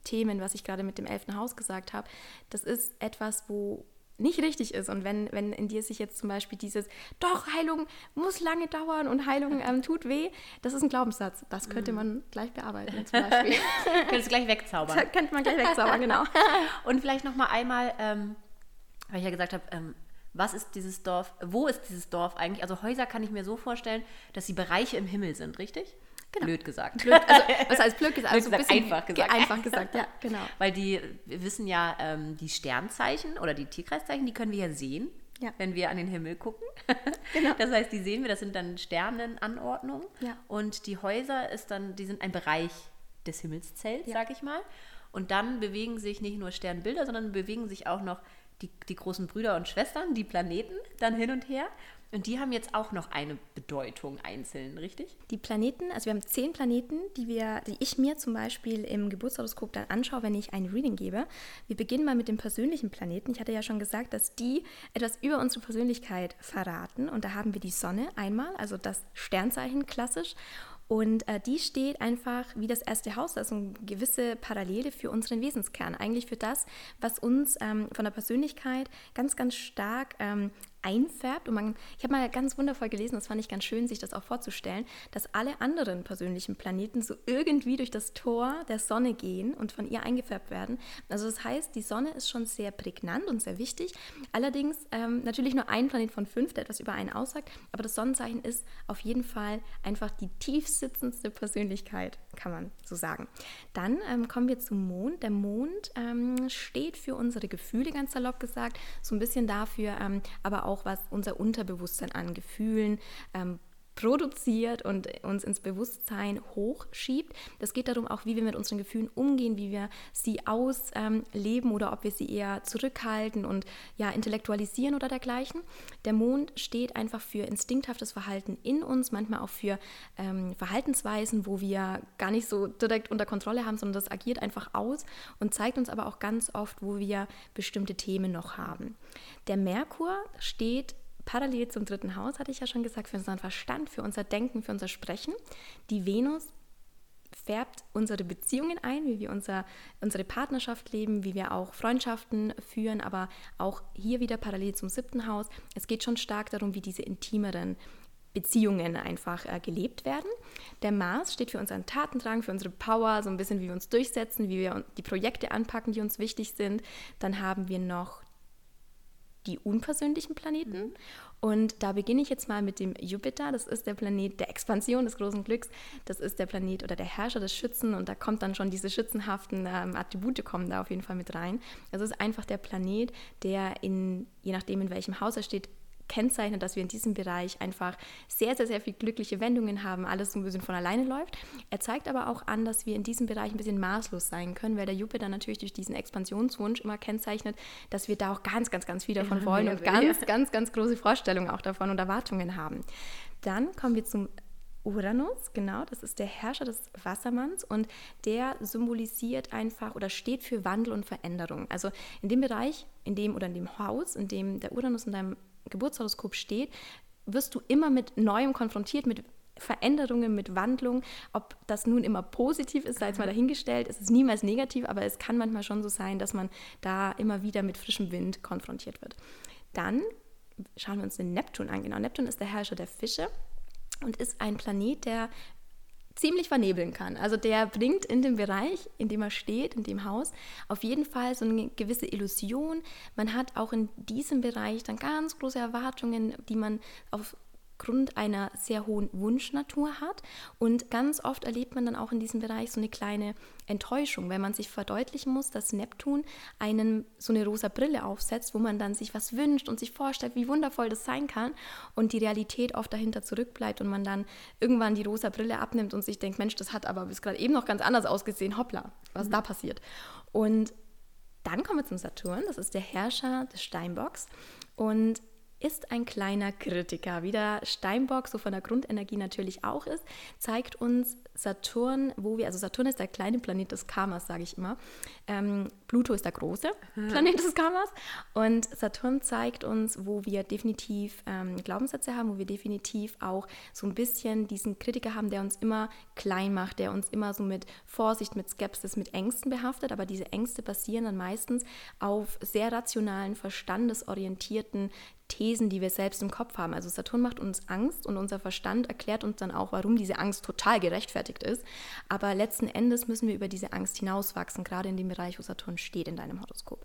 Themen, was ich gerade mit dem elften Haus gesagt habe. Das ist etwas, wo nicht richtig ist. Und wenn, wenn in dir sich jetzt zum Beispiel dieses, doch, Heilung muss lange dauern und Heilung ähm, tut weh, das ist ein Glaubenssatz. Das könnte mhm. man gleich bearbeiten zum Beispiel. Könntest du gleich wegzaubern. Das könnte man gleich wegzaubern, genau. und vielleicht noch mal einmal, ähm, weil ich ja gesagt habe, ähm, was ist dieses Dorf, wo ist dieses Dorf eigentlich? Also Häuser kann ich mir so vorstellen, dass sie Bereiche im Himmel sind, richtig? Genau. Blöd gesagt. Blöd, also, was heißt blöd gesagt? Also blöd gesagt einfach gesagt. Einfach gesagt, ja, genau. Weil die, wir wissen ja, ähm, die Sternzeichen oder die Tierkreiszeichen, die können wir ja sehen, ja. wenn wir an den Himmel gucken. Genau. Das heißt, die sehen wir, das sind dann Sternenanordnungen. Ja. Und die Häuser ist dann, die sind ein Bereich des Himmelszelts, ja. sag ich mal. Und dann bewegen sich nicht nur Sternbilder, sondern bewegen sich auch noch die, die großen Brüder und Schwestern, die Planeten, dann hin und her. Und die haben jetzt auch noch eine Bedeutung einzeln, richtig? Die Planeten, also wir haben zehn Planeten, die, wir, die ich mir zum Beispiel im Geburtshoroskop dann anschaue, wenn ich ein Reading gebe. Wir beginnen mal mit dem persönlichen Planeten. Ich hatte ja schon gesagt, dass die etwas über unsere Persönlichkeit verraten. Und da haben wir die Sonne einmal, also das Sternzeichen klassisch. Und äh, die steht einfach wie das erste Haus, also eine gewisse Parallele für unseren Wesenskern. Eigentlich für das, was uns ähm, von der Persönlichkeit ganz, ganz stark ähm, einfärbt. Und man, ich habe mal ganz wundervoll gelesen, das fand ich ganz schön, sich das auch vorzustellen, dass alle anderen persönlichen Planeten so irgendwie durch das Tor der Sonne gehen und von ihr eingefärbt werden. Also das heißt, die Sonne ist schon sehr prägnant und sehr wichtig. Allerdings ähm, natürlich nur ein Planet von fünf, der etwas über einen aussagt. Aber das Sonnenzeichen ist auf jeden Fall einfach die tiefsitzendste Persönlichkeit, kann man so sagen. Dann ähm, kommen wir zum Mond. Der Mond ähm, steht für unsere Gefühle, ganz salopp gesagt, so ein bisschen dafür, ähm, aber auch was unser Unterbewusstsein an Gefühlen ähm, produziert und uns ins Bewusstsein hochschiebt. Das geht darum auch, wie wir mit unseren Gefühlen umgehen, wie wir sie ausleben oder ob wir sie eher zurückhalten und ja intellektualisieren oder dergleichen. Der Mond steht einfach für instinkthaftes Verhalten in uns, manchmal auch für ähm, Verhaltensweisen, wo wir gar nicht so direkt unter Kontrolle haben, sondern das agiert einfach aus und zeigt uns aber auch ganz oft, wo wir bestimmte Themen noch haben. Der Merkur steht parallel zum dritten Haus, hatte ich ja schon gesagt, für unseren Verstand, für unser Denken, für unser Sprechen. Die Venus färbt unsere Beziehungen ein, wie wir unser, unsere Partnerschaft leben, wie wir auch Freundschaften führen, aber auch hier wieder parallel zum siebten Haus. Es geht schon stark darum, wie diese intimeren Beziehungen einfach äh, gelebt werden. Der Mars steht für unseren Tatendrang, für unsere Power, so ein bisschen wie wir uns durchsetzen, wie wir die Projekte anpacken, die uns wichtig sind. Dann haben wir noch die unpersönlichen Planeten. Mhm. Und da beginne ich jetzt mal mit dem Jupiter. Das ist der Planet der Expansion, des großen Glücks. Das ist der Planet oder der Herrscher des Schützen. Und da kommt dann schon diese schützenhaften ähm, Attribute kommen da auf jeden Fall mit rein. Also es ist einfach der Planet, der in, je nachdem in welchem Haus er steht, kennzeichnet, dass wir in diesem Bereich einfach sehr, sehr, sehr viel glückliche Wendungen haben, alles so ein bisschen von alleine läuft. Er zeigt aber auch an, dass wir in diesem Bereich ein bisschen maßlos sein können, weil der Jupiter natürlich durch diesen Expansionswunsch immer kennzeichnet, dass wir da auch ganz, ganz, ganz viel davon wollen und ganz, ganz, ganz große Vorstellungen auch davon und Erwartungen haben. Dann kommen wir zum Uranus, genau, das ist der Herrscher des Wassermanns und der symbolisiert einfach oder steht für Wandel und Veränderung. Also in dem Bereich, in dem oder in dem Haus, in dem der Uranus in deinem Geburtshoroskop steht, wirst du immer mit Neuem konfrontiert, mit Veränderungen, mit Wandlung. Ob das nun immer positiv ist, sei jetzt mal dahingestellt. Es ist niemals negativ, aber es kann manchmal schon so sein, dass man da immer wieder mit frischem Wind konfrontiert wird. Dann schauen wir uns den Neptun an. Genau, Neptun ist der Herrscher der Fische und ist ein Planet, der ziemlich vernebeln kann. Also der bringt in dem Bereich, in dem er steht, in dem Haus, auf jeden Fall so eine gewisse Illusion. Man hat auch in diesem Bereich dann ganz große Erwartungen, die man auf Grund einer sehr hohen Wunschnatur hat. Und ganz oft erlebt man dann auch in diesem Bereich so eine kleine Enttäuschung, wenn man sich verdeutlichen muss, dass Neptun einen so eine rosa Brille aufsetzt, wo man dann sich was wünscht und sich vorstellt, wie wundervoll das sein kann und die Realität oft dahinter zurückbleibt und man dann irgendwann die rosa Brille abnimmt und sich denkt, Mensch, das hat aber bis gerade eben noch ganz anders ausgesehen, hoppla, was mhm. da passiert. Und dann kommen wir zum Saturn, das ist der Herrscher des Steinbocks und ist ein kleiner Kritiker, wie der Steinbock so von der Grundenergie natürlich auch ist, zeigt uns Saturn, wo wir, also Saturn ist der kleine Planet des Karmas, sage ich immer. Ähm, Pluto ist der große Planet des Karmas. Und Saturn zeigt uns, wo wir definitiv ähm, Glaubenssätze haben, wo wir definitiv auch so ein bisschen diesen Kritiker haben, der uns immer klein macht, der uns immer so mit Vorsicht, mit Skepsis, mit Ängsten behaftet. Aber diese Ängste basieren dann meistens auf sehr rationalen, verstandesorientierten Thesen, die wir selbst im Kopf haben. Also Saturn macht uns Angst und unser Verstand erklärt uns dann auch, warum diese Angst total gerechtfertigt ist. Aber letzten Endes müssen wir über diese Angst hinauswachsen, gerade in dem Bereich, wo Saturn steht in deinem Horoskop.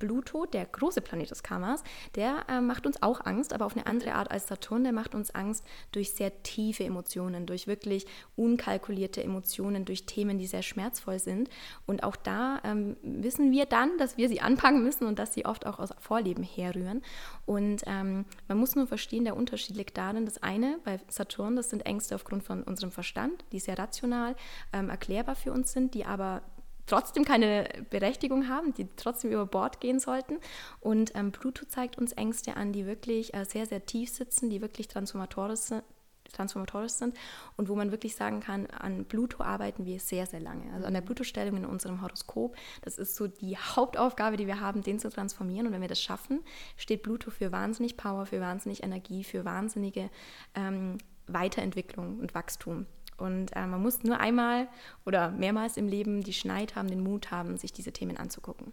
Pluto, der große Planet des Karmas, der äh, macht uns auch Angst, aber auf eine andere Art als Saturn. Der macht uns Angst durch sehr tiefe Emotionen, durch wirklich unkalkulierte Emotionen, durch Themen, die sehr schmerzvoll sind. Und auch da ähm, wissen wir dann, dass wir sie anpacken müssen und dass sie oft auch aus Vorleben herrühren. Und ähm, man muss nur verstehen, der Unterschied liegt darin, das eine bei Saturn, das sind Ängste aufgrund von unserem Verstand, die sehr rational ähm, erklärbar für uns sind, die aber trotzdem keine Berechtigung haben, die trotzdem über Bord gehen sollten. Und ähm, Pluto zeigt uns Ängste an, die wirklich äh, sehr, sehr tief sitzen, die wirklich transformatorisch sind, transformatorisch sind und wo man wirklich sagen kann, an Pluto arbeiten wir sehr, sehr lange. Also an der Pluto-Stellung in unserem Horoskop, das ist so die Hauptaufgabe, die wir haben, den zu transformieren. Und wenn wir das schaffen, steht Pluto für wahnsinnig Power, für wahnsinnig Energie, für wahnsinnige ähm, Weiterentwicklung und Wachstum. Und äh, man muss nur einmal oder mehrmals im Leben die Schneid haben, den Mut haben, sich diese Themen anzugucken.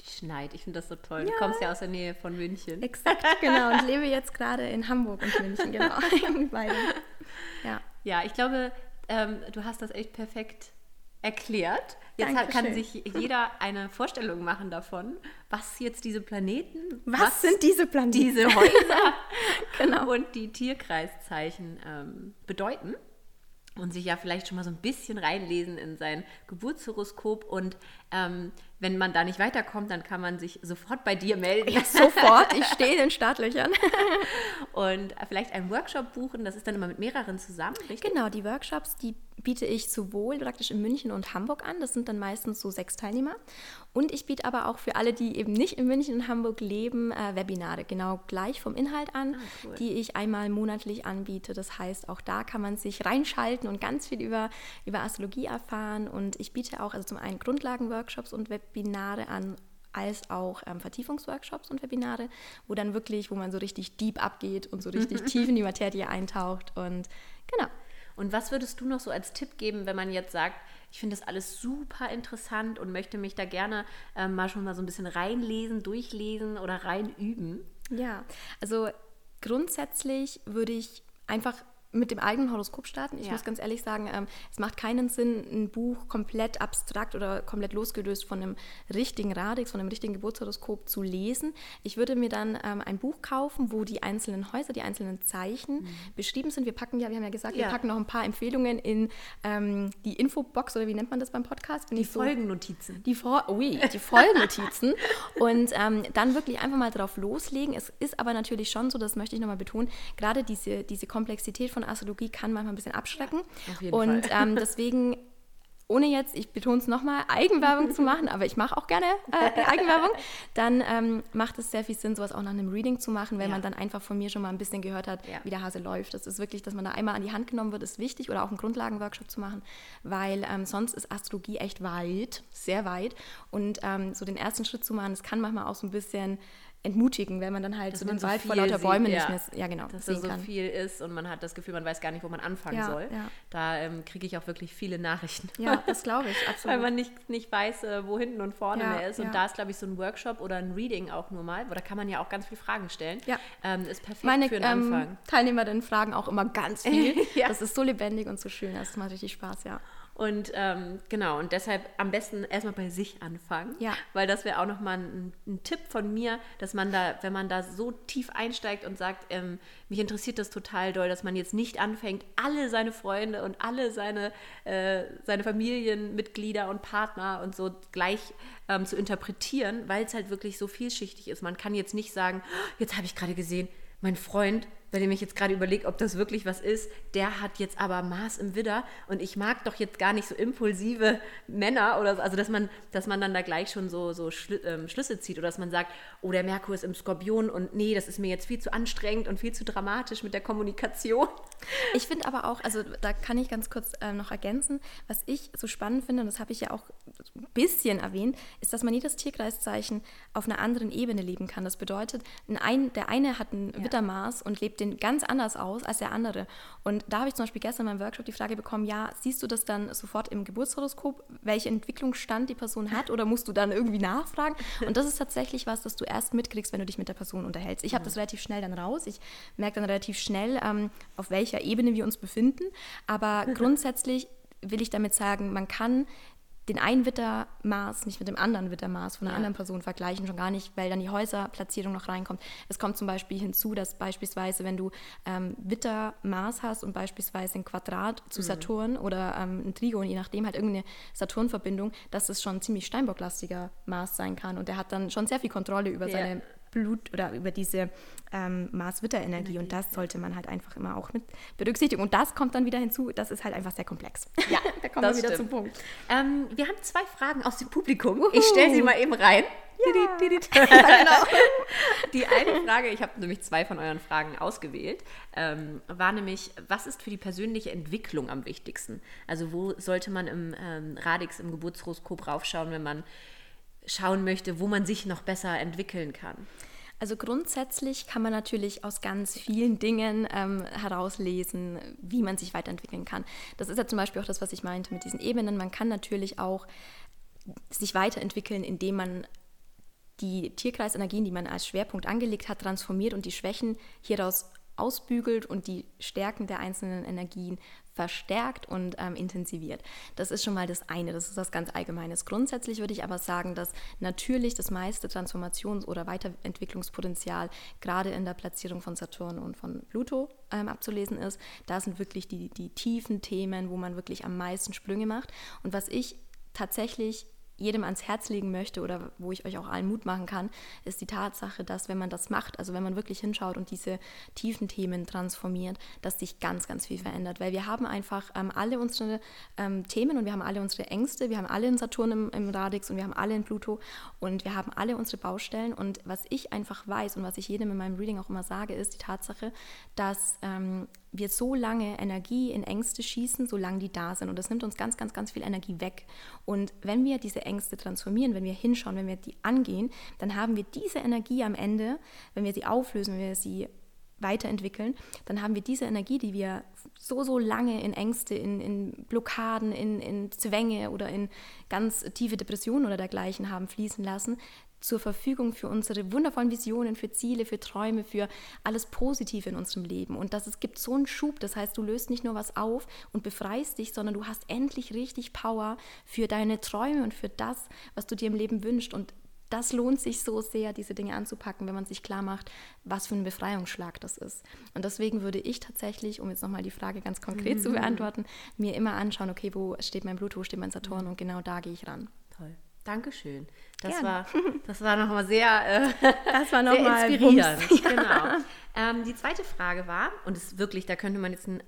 Die Schneid, ich finde das so toll. Ja. Du kommst ja aus der Nähe von München. Exakt, genau. Und lebe jetzt gerade in Hamburg und München, genau. Beide. Ja. ja, ich glaube, ähm, du hast das echt perfekt erklärt. Jetzt hat, kann sich jeder eine Vorstellung machen davon, was jetzt diese Planeten, was, was sind diese Planeten, diese Häuser genau. und die Tierkreiszeichen ähm, bedeuten und sich ja vielleicht schon mal so ein bisschen reinlesen in sein Geburtshoroskop und ähm, wenn man da nicht weiterkommt, dann kann man sich sofort bei dir melden. Ja, sofort, ich stehe in den Startlöchern. und vielleicht einen Workshop buchen, das ist dann immer mit mehreren zusammen, richtig? Genau, die Workshops, die biete ich sowohl praktisch in München und Hamburg an, das sind dann meistens so sechs Teilnehmer. Und ich biete aber auch für alle, die eben nicht in München und Hamburg leben, äh, Webinare, genau gleich vom Inhalt an, ah, cool. die ich einmal monatlich anbiete. Das heißt, auch da kann man sich reinschalten und ganz viel über, über Astrologie erfahren. Und ich biete auch also zum einen Grundlagenworkshops und Webinare an als auch ähm, Vertiefungsworkshops und Webinare, wo dann wirklich, wo man so richtig deep abgeht und so richtig tief in die Materie eintaucht und genau. Und was würdest du noch so als Tipp geben, wenn man jetzt sagt, ich finde das alles super interessant und möchte mich da gerne ähm, mal schon mal so ein bisschen reinlesen, durchlesen oder reinüben? Ja, also grundsätzlich würde ich einfach mit dem eigenen Horoskop starten. Ich ja. muss ganz ehrlich sagen, ähm, es macht keinen Sinn, ein Buch komplett abstrakt oder komplett losgelöst von einem richtigen Radix, von einem richtigen Geburtshoroskop zu lesen. Ich würde mir dann ähm, ein Buch kaufen, wo die einzelnen Häuser, die einzelnen Zeichen mhm. beschrieben sind. Wir packen ja, wir haben ja gesagt, ja. wir packen noch ein paar Empfehlungen in ähm, die Infobox oder wie nennt man das beim Podcast? die so, Folgennotizen. Die, For Ui, die Folgennotizen. Und ähm, dann wirklich einfach mal drauf loslegen. Es ist aber natürlich schon so, das möchte ich nochmal betonen, gerade diese, diese Komplexität von von Astrologie kann manchmal ein bisschen abschrecken. Ja, und ähm, deswegen ohne jetzt, ich betone es nochmal, Eigenwerbung zu machen, aber ich mache auch gerne äh, Eigenwerbung, dann ähm, macht es sehr viel Sinn, sowas auch nach einem Reading zu machen, wenn ja. man dann einfach von mir schon mal ein bisschen gehört hat, ja. wie der Hase läuft. Das ist wirklich, dass man da einmal an die Hand genommen wird, ist wichtig oder auch einen Grundlagenworkshop zu machen, weil ähm, sonst ist Astrologie echt weit, sehr weit und ähm, so den ersten Schritt zu machen, das kann manchmal auch so ein bisschen entmutigen, wenn man dann halt dass so den so Wald vor lauter Bäumen nicht mehr, ja genau, dass es so kann. viel ist und man hat das Gefühl, man weiß gar nicht, wo man anfangen ja, soll. Ja. Da ähm, kriege ich auch wirklich viele Nachrichten. Ja, das glaube ich, absolut. Weil man nicht, nicht weiß, äh, wo hinten und vorne ja, mehr ist. Und da ist, glaube ich, so ein Workshop oder ein Reading auch nur mal, da kann man ja auch ganz viele Fragen stellen. Ja. Ähm, ist perfekt Meine, für einen ähm, Anfang. Teilnehmerinnen fragen auch immer ganz viel. Das ist so lebendig und so schön, das macht richtig Spaß, ja. Und ähm, genau, und deshalb am besten erstmal bei sich anfangen. Ja. Weil das wäre auch nochmal ein, ein Tipp von mir, dass man da, wenn man da so tief einsteigt und sagt, ähm, mich interessiert das total doll, dass man jetzt nicht anfängt, alle seine Freunde und alle seine, äh, seine Familienmitglieder und Partner und so gleich ähm, zu interpretieren, weil es halt wirklich so vielschichtig ist. Man kann jetzt nicht sagen, oh, jetzt habe ich gerade gesehen, mein Freund bei dem ich jetzt gerade überlege, ob das wirklich was ist, der hat jetzt aber Maß im Widder und ich mag doch jetzt gar nicht so impulsive Männer oder so, also dass man, dass man dann da gleich schon so, so Schlü ähm, Schlüsse zieht oder dass man sagt, oh, der Merkur ist im Skorpion und nee, das ist mir jetzt viel zu anstrengend und viel zu dramatisch mit der Kommunikation. Ich finde aber auch, also da kann ich ganz kurz äh, noch ergänzen, was ich so spannend finde, und das habe ich ja auch ein bisschen erwähnt, ist, dass man jedes Tierkreiszeichen auf einer anderen Ebene leben kann. Das bedeutet, ein, der eine hat ein ja. Wittermaß und lebt den ganz anders aus als der andere. Und da habe ich zum Beispiel gestern in meinem Workshop die Frage bekommen, ja, siehst du das dann sofort im Geburtshoroskop, welchen Entwicklungsstand die Person hat oder musst du dann irgendwie nachfragen? Und das ist tatsächlich was, das du erst mitkriegst, wenn du dich mit der Person unterhältst. Ich habe das relativ schnell dann raus. Ich merke dann relativ schnell, ähm, auf welcher Ebene wir uns befinden. Aber grundsätzlich will ich damit sagen, man kann den einen Wittermaß nicht mit dem anderen Wittermaß von einer ja. anderen Person vergleichen, schon gar nicht, weil dann die Häuserplatzierung noch reinkommt. Es kommt zum Beispiel hinzu, dass beispielsweise, wenn du ähm, Wittermaß hast und beispielsweise ein Quadrat zu mhm. Saturn oder ähm, ein Trigon, je nachdem halt irgendeine Saturn-Verbindung, dass es schon ein ziemlich steinbocklastiger Maß sein kann und der hat dann schon sehr viel Kontrolle über ja. seine Blut oder über diese ähm, Mars-Witter-Energie. Und das sollte man halt einfach immer auch mit berücksichtigen. Und das kommt dann wieder hinzu, das ist halt einfach sehr komplex. Ja, da kommen wir wieder stimmt. zum Punkt. Ähm, wir haben zwei Fragen aus dem Publikum. Uhu. Ich stelle sie mal eben rein. Ja. genau. Die eine Frage, ich habe nämlich zwei von euren Fragen ausgewählt, ähm, war nämlich, was ist für die persönliche Entwicklung am wichtigsten? Also wo sollte man im ähm, Radix, im Geburtshoroskop raufschauen, wenn man schauen möchte, wo man sich noch besser entwickeln kann? Also grundsätzlich kann man natürlich aus ganz vielen Dingen ähm, herauslesen, wie man sich weiterentwickeln kann. Das ist ja zum Beispiel auch das, was ich meinte mit diesen Ebenen. Man kann natürlich auch sich weiterentwickeln, indem man die Tierkreisenergien, die man als Schwerpunkt angelegt hat, transformiert und die Schwächen hieraus ausbügelt und die Stärken der einzelnen Energien verstärkt und ähm, intensiviert. Das ist schon mal das eine, das ist was ganz Allgemeines. Grundsätzlich würde ich aber sagen, dass natürlich das meiste Transformations- oder Weiterentwicklungspotenzial gerade in der Platzierung von Saturn und von Pluto ähm, abzulesen ist. Da sind wirklich die, die tiefen Themen, wo man wirklich am meisten Sprünge macht. Und was ich tatsächlich jedem ans Herz legen möchte oder wo ich euch auch allen Mut machen kann, ist die Tatsache, dass wenn man das macht, also wenn man wirklich hinschaut und diese tiefen Themen transformiert, dass sich ganz, ganz viel verändert. Weil wir haben einfach ähm, alle unsere ähm, Themen und wir haben alle unsere Ängste, wir haben alle in Saturn im, im Radix und wir haben alle in Pluto und wir haben alle unsere Baustellen. Und was ich einfach weiß und was ich jedem in meinem Reading auch immer sage, ist die Tatsache, dass ähm, wir so lange Energie in Ängste schießen, solange die da sind. Und das nimmt uns ganz, ganz, ganz viel Energie weg. Und wenn wir diese Ängste transformieren, wenn wir hinschauen, wenn wir die angehen, dann haben wir diese Energie am Ende, wenn wir sie auflösen, wenn wir sie weiterentwickeln, dann haben wir diese Energie, die wir so, so lange in Ängste, in, in Blockaden, in, in Zwänge oder in ganz tiefe Depressionen oder dergleichen haben fließen lassen, zur Verfügung für unsere wundervollen Visionen, für Ziele, für Träume, für alles Positive in unserem Leben. Und dass es gibt so einen Schub, das heißt, du löst nicht nur was auf und befreist dich, sondern du hast endlich richtig Power für deine Träume und für das, was du dir im Leben wünschst. Und das lohnt sich so sehr, diese Dinge anzupacken, wenn man sich klar macht, was für ein Befreiungsschlag das ist. Und deswegen würde ich tatsächlich, um jetzt nochmal die Frage ganz konkret mhm. zu beantworten, mir immer anschauen, okay, wo steht mein Blut, wo steht mein Saturn und genau da gehe ich ran. Toll. Dankeschön. Das war, das war nochmal sehr, äh, das war noch sehr mal inspirierend. Ja. Genau. Ähm, die zweite Frage war, und es ist wirklich, da könnte man jetzt einen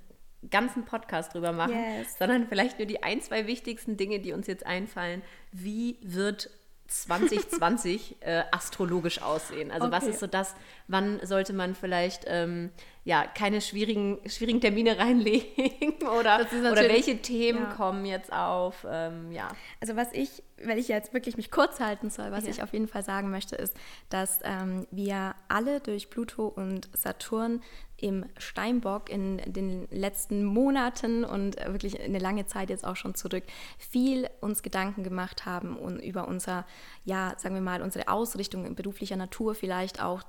ganzen Podcast drüber machen, yes. sondern vielleicht nur die ein, zwei wichtigsten Dinge, die uns jetzt einfallen. Wie wird 2020 äh, astrologisch aussehen? Also okay. was ist so das, wann sollte man vielleicht ähm, ja, keine schwierigen, schwierigen Termine reinlegen oder, oder welche Themen ja. kommen jetzt auf? Ähm, ja. Also was ich, wenn ich jetzt wirklich mich kurz halten soll, was ja. ich auf jeden Fall sagen möchte, ist, dass ähm, wir alle durch Pluto und Saturn im Steinbock in den letzten Monaten und wirklich eine lange Zeit jetzt auch schon zurück viel uns Gedanken gemacht haben und über unser, ja, sagen wir mal, unsere Ausrichtung in beruflicher Natur vielleicht auch,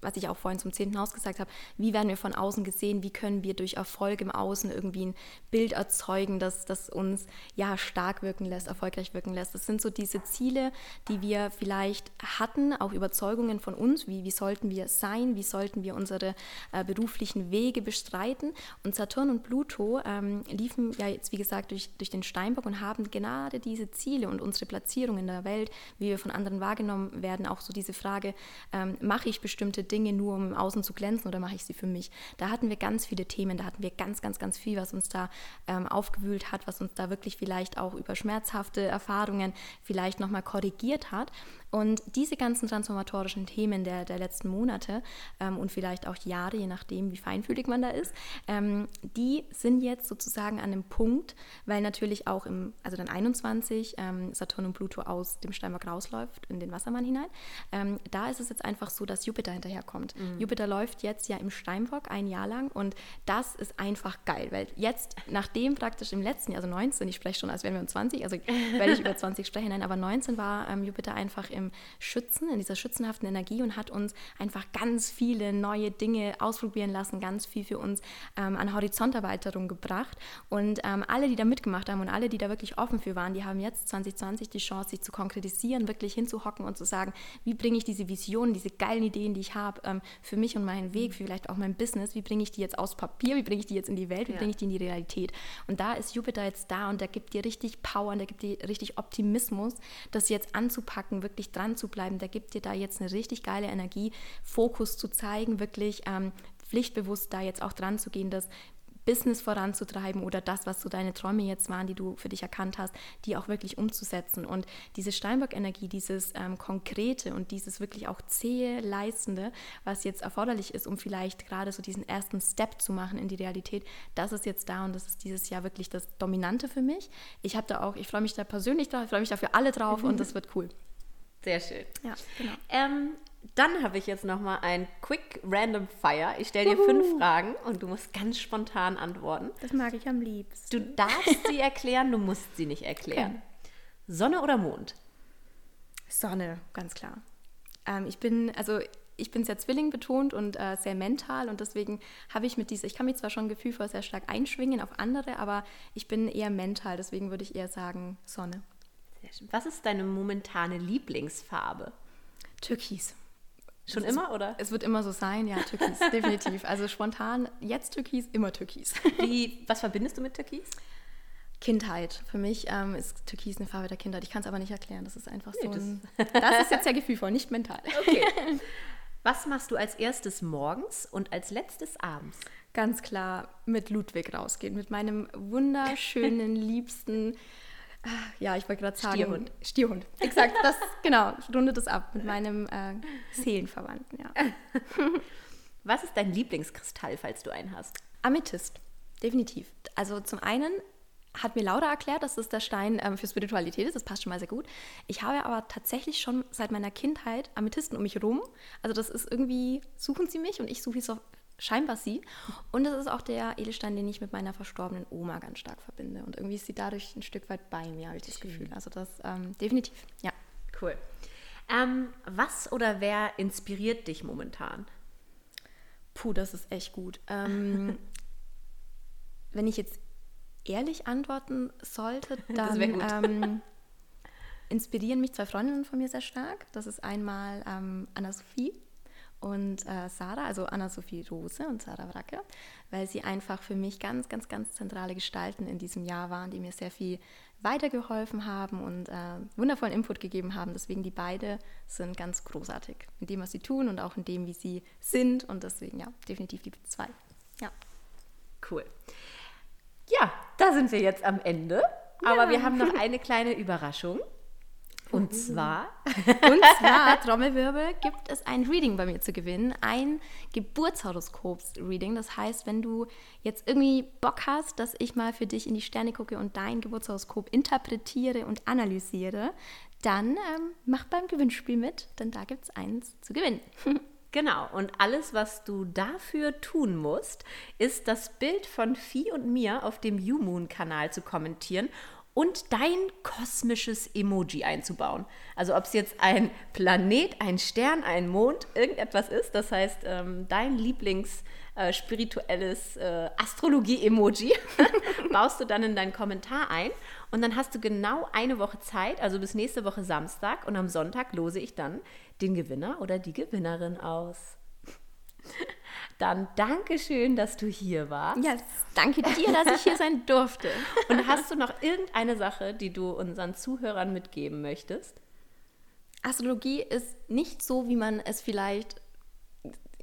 was ich auch vorhin zum zehnten Haus gesagt habe, wie werden wir von außen gesehen, wie können wir durch Erfolg im Außen irgendwie ein Bild erzeugen, das, das uns ja stark wirken lässt, erfolgreich wirken lässt. Das sind so diese Ziele, die wir vielleicht hatten, auch Überzeugungen von uns, wie, wie sollten wir sein, wie sollten wir unsere äh, beruflichen Wege bestreiten. Und Saturn und Pluto ähm, liefen ja jetzt, wie gesagt, durch, durch den Steinbock und haben gerade diese Ziele und unsere Platzierung in der Welt, wie wir von anderen wahrgenommen werden, auch so diese Frage, ähm, mache ich bestimmte Dinge nur, um im Außen zu glänzen oder mache ich sie für mich? Da hatten wir ganz viele Themen, da hatten wir ganz, ganz, ganz viel, was uns da ähm, aufgewühlt hat, was uns da wirklich vielleicht auch über schmerzhafte Erfahrungen vielleicht nochmal korrigiert hat. Und diese ganzen transformatorischen Themen der, der letzten Monate ähm, und vielleicht auch Jahre, je nachdem, wie feinfühlig man da ist, ähm, die sind jetzt sozusagen an einem Punkt, weil natürlich auch im, also dann 21 ähm, Saturn und Pluto aus dem Steinbock rausläuft in den Wassermann hinein. Ähm, da ist es jetzt einfach so, dass Jupiter hinterherkommt. Mhm. Jupiter läuft jetzt ja im Steinbock ein Jahr lang und das ist einfach geil, weil jetzt, nachdem praktisch im letzten Jahr, also 19, ich spreche schon, als wären wir um 20, also weil ich über 20 spreche, nein, aber 19 war ähm, Jupiter einfach im im Schützen, in dieser schützenhaften Energie und hat uns einfach ganz viele neue Dinge ausprobieren lassen, ganz viel für uns ähm, an Horizonterweiterung gebracht. Und ähm, alle, die da mitgemacht haben und alle, die da wirklich offen für waren, die haben jetzt 2020 die Chance, sich zu konkretisieren, wirklich hinzuhocken und zu sagen, wie bringe ich diese Visionen, diese geilen Ideen, die ich habe, ähm, für mich und meinen Weg, für vielleicht auch mein Business, wie bringe ich die jetzt aus Papier, wie bringe ich die jetzt in die Welt, wie ja. bringe ich die in die Realität. Und da ist Jupiter jetzt da und der gibt dir richtig Power und der gibt dir richtig Optimismus, das jetzt anzupacken, wirklich wirklich dran zu bleiben, der gibt dir da jetzt eine richtig geile Energie, Fokus zu zeigen, wirklich ähm, pflichtbewusst da jetzt auch dran zu gehen, dass Business voranzutreiben oder das, was so deine Träume jetzt waren, die du für dich erkannt hast, die auch wirklich umzusetzen. Und diese Steinbock-Energie, dieses ähm, Konkrete und dieses wirklich auch zähe Leistende, was jetzt erforderlich ist, um vielleicht gerade so diesen ersten Step zu machen in die Realität, das ist jetzt da und das ist dieses Jahr wirklich das Dominante für mich. Ich habe da auch, ich freue mich da persönlich drauf, ich freue mich da für alle drauf und das wird cool. Sehr schön. Ja, genau. Ähm, dann habe ich jetzt noch mal ein Quick Random Fire. Ich stelle dir Uhu. fünf Fragen und du musst ganz spontan antworten. Das mag ich am liebsten. Du darfst sie erklären, du musst sie nicht erklären. Okay. Sonne oder Mond? Sonne, ganz klar. Ähm, ich bin, also ich bin sehr Zwilling betont und äh, sehr mental und deswegen habe ich mit dieser, ich kann mich zwar schon gefühlvoll sehr stark einschwingen auf andere, aber ich bin eher mental, deswegen würde ich eher sagen Sonne. Was ist deine momentane Lieblingsfarbe? Türkis. Schon immer, oder? Es wird immer so sein, ja, Türkis, definitiv. Also spontan, jetzt Türkis, immer Türkis. Wie, was verbindest du mit Türkis? Kindheit. Für mich ähm, ist Türkis eine Farbe der Kindheit. Ich kann es aber nicht erklären. Das ist einfach nee, so ein, Das ist jetzt sehr gefühlvoll, nicht mental. Okay. Was machst du als erstes morgens und als letztes abends? Ganz klar mit Ludwig rausgehen, mit meinem wunderschönen, liebsten ja, ich wollte gerade sagen. Stierhund. Stierhund, exakt. Das, genau, rundet es ab mit meinem äh, Seelenverwandten, ja. Was ist dein Lieblingskristall, falls du einen hast? Amethyst, definitiv. Also zum einen hat mir Laura erklärt, dass das der Stein ähm, für Spiritualität ist. Das passt schon mal sehr gut. Ich habe aber tatsächlich schon seit meiner Kindheit Amethysten um mich rum. Also das ist irgendwie, suchen sie mich und ich suche so scheinbar sie. Und das ist auch der Edelstein, den ich mit meiner verstorbenen Oma ganz stark verbinde. Und irgendwie ist sie dadurch ein Stück weit bei mir, habe ich das Gefühl. Also das ähm, definitiv, ja. Cool. Ähm, was oder wer inspiriert dich momentan? Puh, das ist echt gut. Ähm, wenn ich jetzt ehrlich antworten sollte, dann ähm, inspirieren mich zwei Freundinnen von mir sehr stark. Das ist einmal ähm, Anna-Sophie und äh, Sarah, also Anna-Sophie Rose und Sarah Wracke, weil sie einfach für mich ganz, ganz, ganz zentrale Gestalten in diesem Jahr waren, die mir sehr viel weitergeholfen haben und äh, wundervollen Input gegeben haben. Deswegen die beide sind ganz großartig in dem, was sie tun und auch in dem, wie sie sind. Und deswegen ja, definitiv die zwei. Ja. Cool. Ja, da sind wir jetzt am Ende. Ja. Aber wir haben noch eine kleine Überraschung. Und zwar? Und zwar, Trommelwirbel, gibt es ein Reading bei mir zu gewinnen. Ein Geburtshoroskops-Reading. Das heißt, wenn du jetzt irgendwie Bock hast, dass ich mal für dich in die Sterne gucke und dein Geburtshoroskop interpretiere und analysiere, dann ähm, mach beim Gewinnspiel mit, denn da gibt es eins zu gewinnen. Genau, und alles, was du dafür tun musst, ist das Bild von Vieh und mir auf dem YouMoon-Kanal zu kommentieren und dein kosmisches Emoji einzubauen. Also ob es jetzt ein Planet, ein Stern, ein Mond, irgendetwas ist, das heißt ähm, dein Lieblings äh, spirituelles äh, Astrologie-Emoji baust du dann in deinen Kommentar ein und dann hast du genau eine Woche Zeit, also bis nächste Woche Samstag und am Sonntag lose ich dann den Gewinner oder die Gewinnerin aus. Dann danke schön, dass du hier warst. Ja, danke dir, dass ich hier sein durfte. Und hast du noch irgendeine Sache, die du unseren Zuhörern mitgeben möchtest? Astrologie ist nicht so, wie man es vielleicht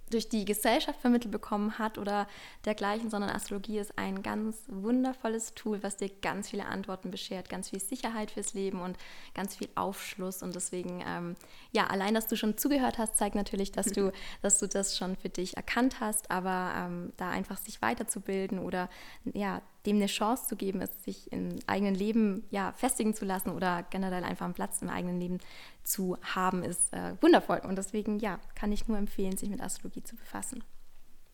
durch die Gesellschaft vermittelt bekommen hat oder dergleichen, sondern Astrologie ist ein ganz wundervolles Tool, was dir ganz viele Antworten beschert, ganz viel Sicherheit fürs Leben und ganz viel Aufschluss. Und deswegen, ähm, ja, allein, dass du schon zugehört hast, zeigt natürlich, dass du, dass du das schon für dich erkannt hast, aber ähm, da einfach sich weiterzubilden oder ja, dem eine Chance zu geben, es sich im eigenen Leben ja, festigen zu lassen oder generell einfach einen Platz im eigenen Leben zu haben, ist äh, wundervoll. Und deswegen, ja, kann ich nur empfehlen, sich mit Astrologie zu befassen.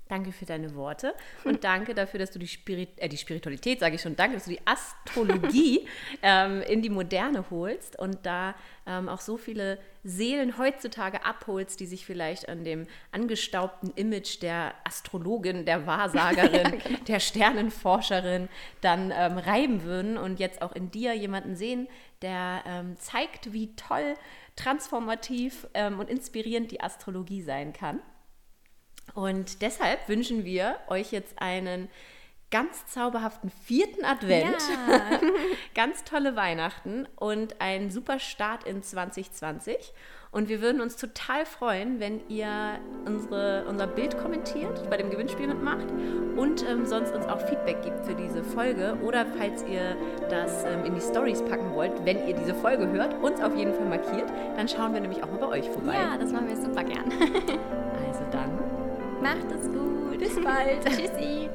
Danke für deine Worte und danke dafür, dass du die, Spirit äh, die Spiritualität, sage ich schon, danke, dass du die Astrologie ähm, in die Moderne holst und da ähm, auch so viele Seelen heutzutage abholst, die sich vielleicht an dem angestaubten Image der Astrologin, der Wahrsagerin, ja, genau. der Sternenforscherin dann ähm, reiben würden und jetzt auch in dir jemanden sehen, der ähm, zeigt, wie toll, transformativ ähm, und inspirierend die Astrologie sein kann. Und deshalb wünschen wir euch jetzt einen ganz zauberhaften vierten Advent, Ja. ganz tolle Weihnachten und einen super Start in 2020. Und wir würden uns total freuen, wenn ihr unsere, unser Bild kommentiert, bei dem Gewinnspiel mitmacht und ähm, sonst uns auch Feedback gibt für diese Folge. Oder falls ihr das ähm, in die Stories packen wollt, wenn ihr diese Folge hört, uns auf jeden Fall markiert, dann schauen wir nämlich auch mal bei euch vorbei. ja, das machen wir super gern. Macht es gut. bis bald. Tschüssi.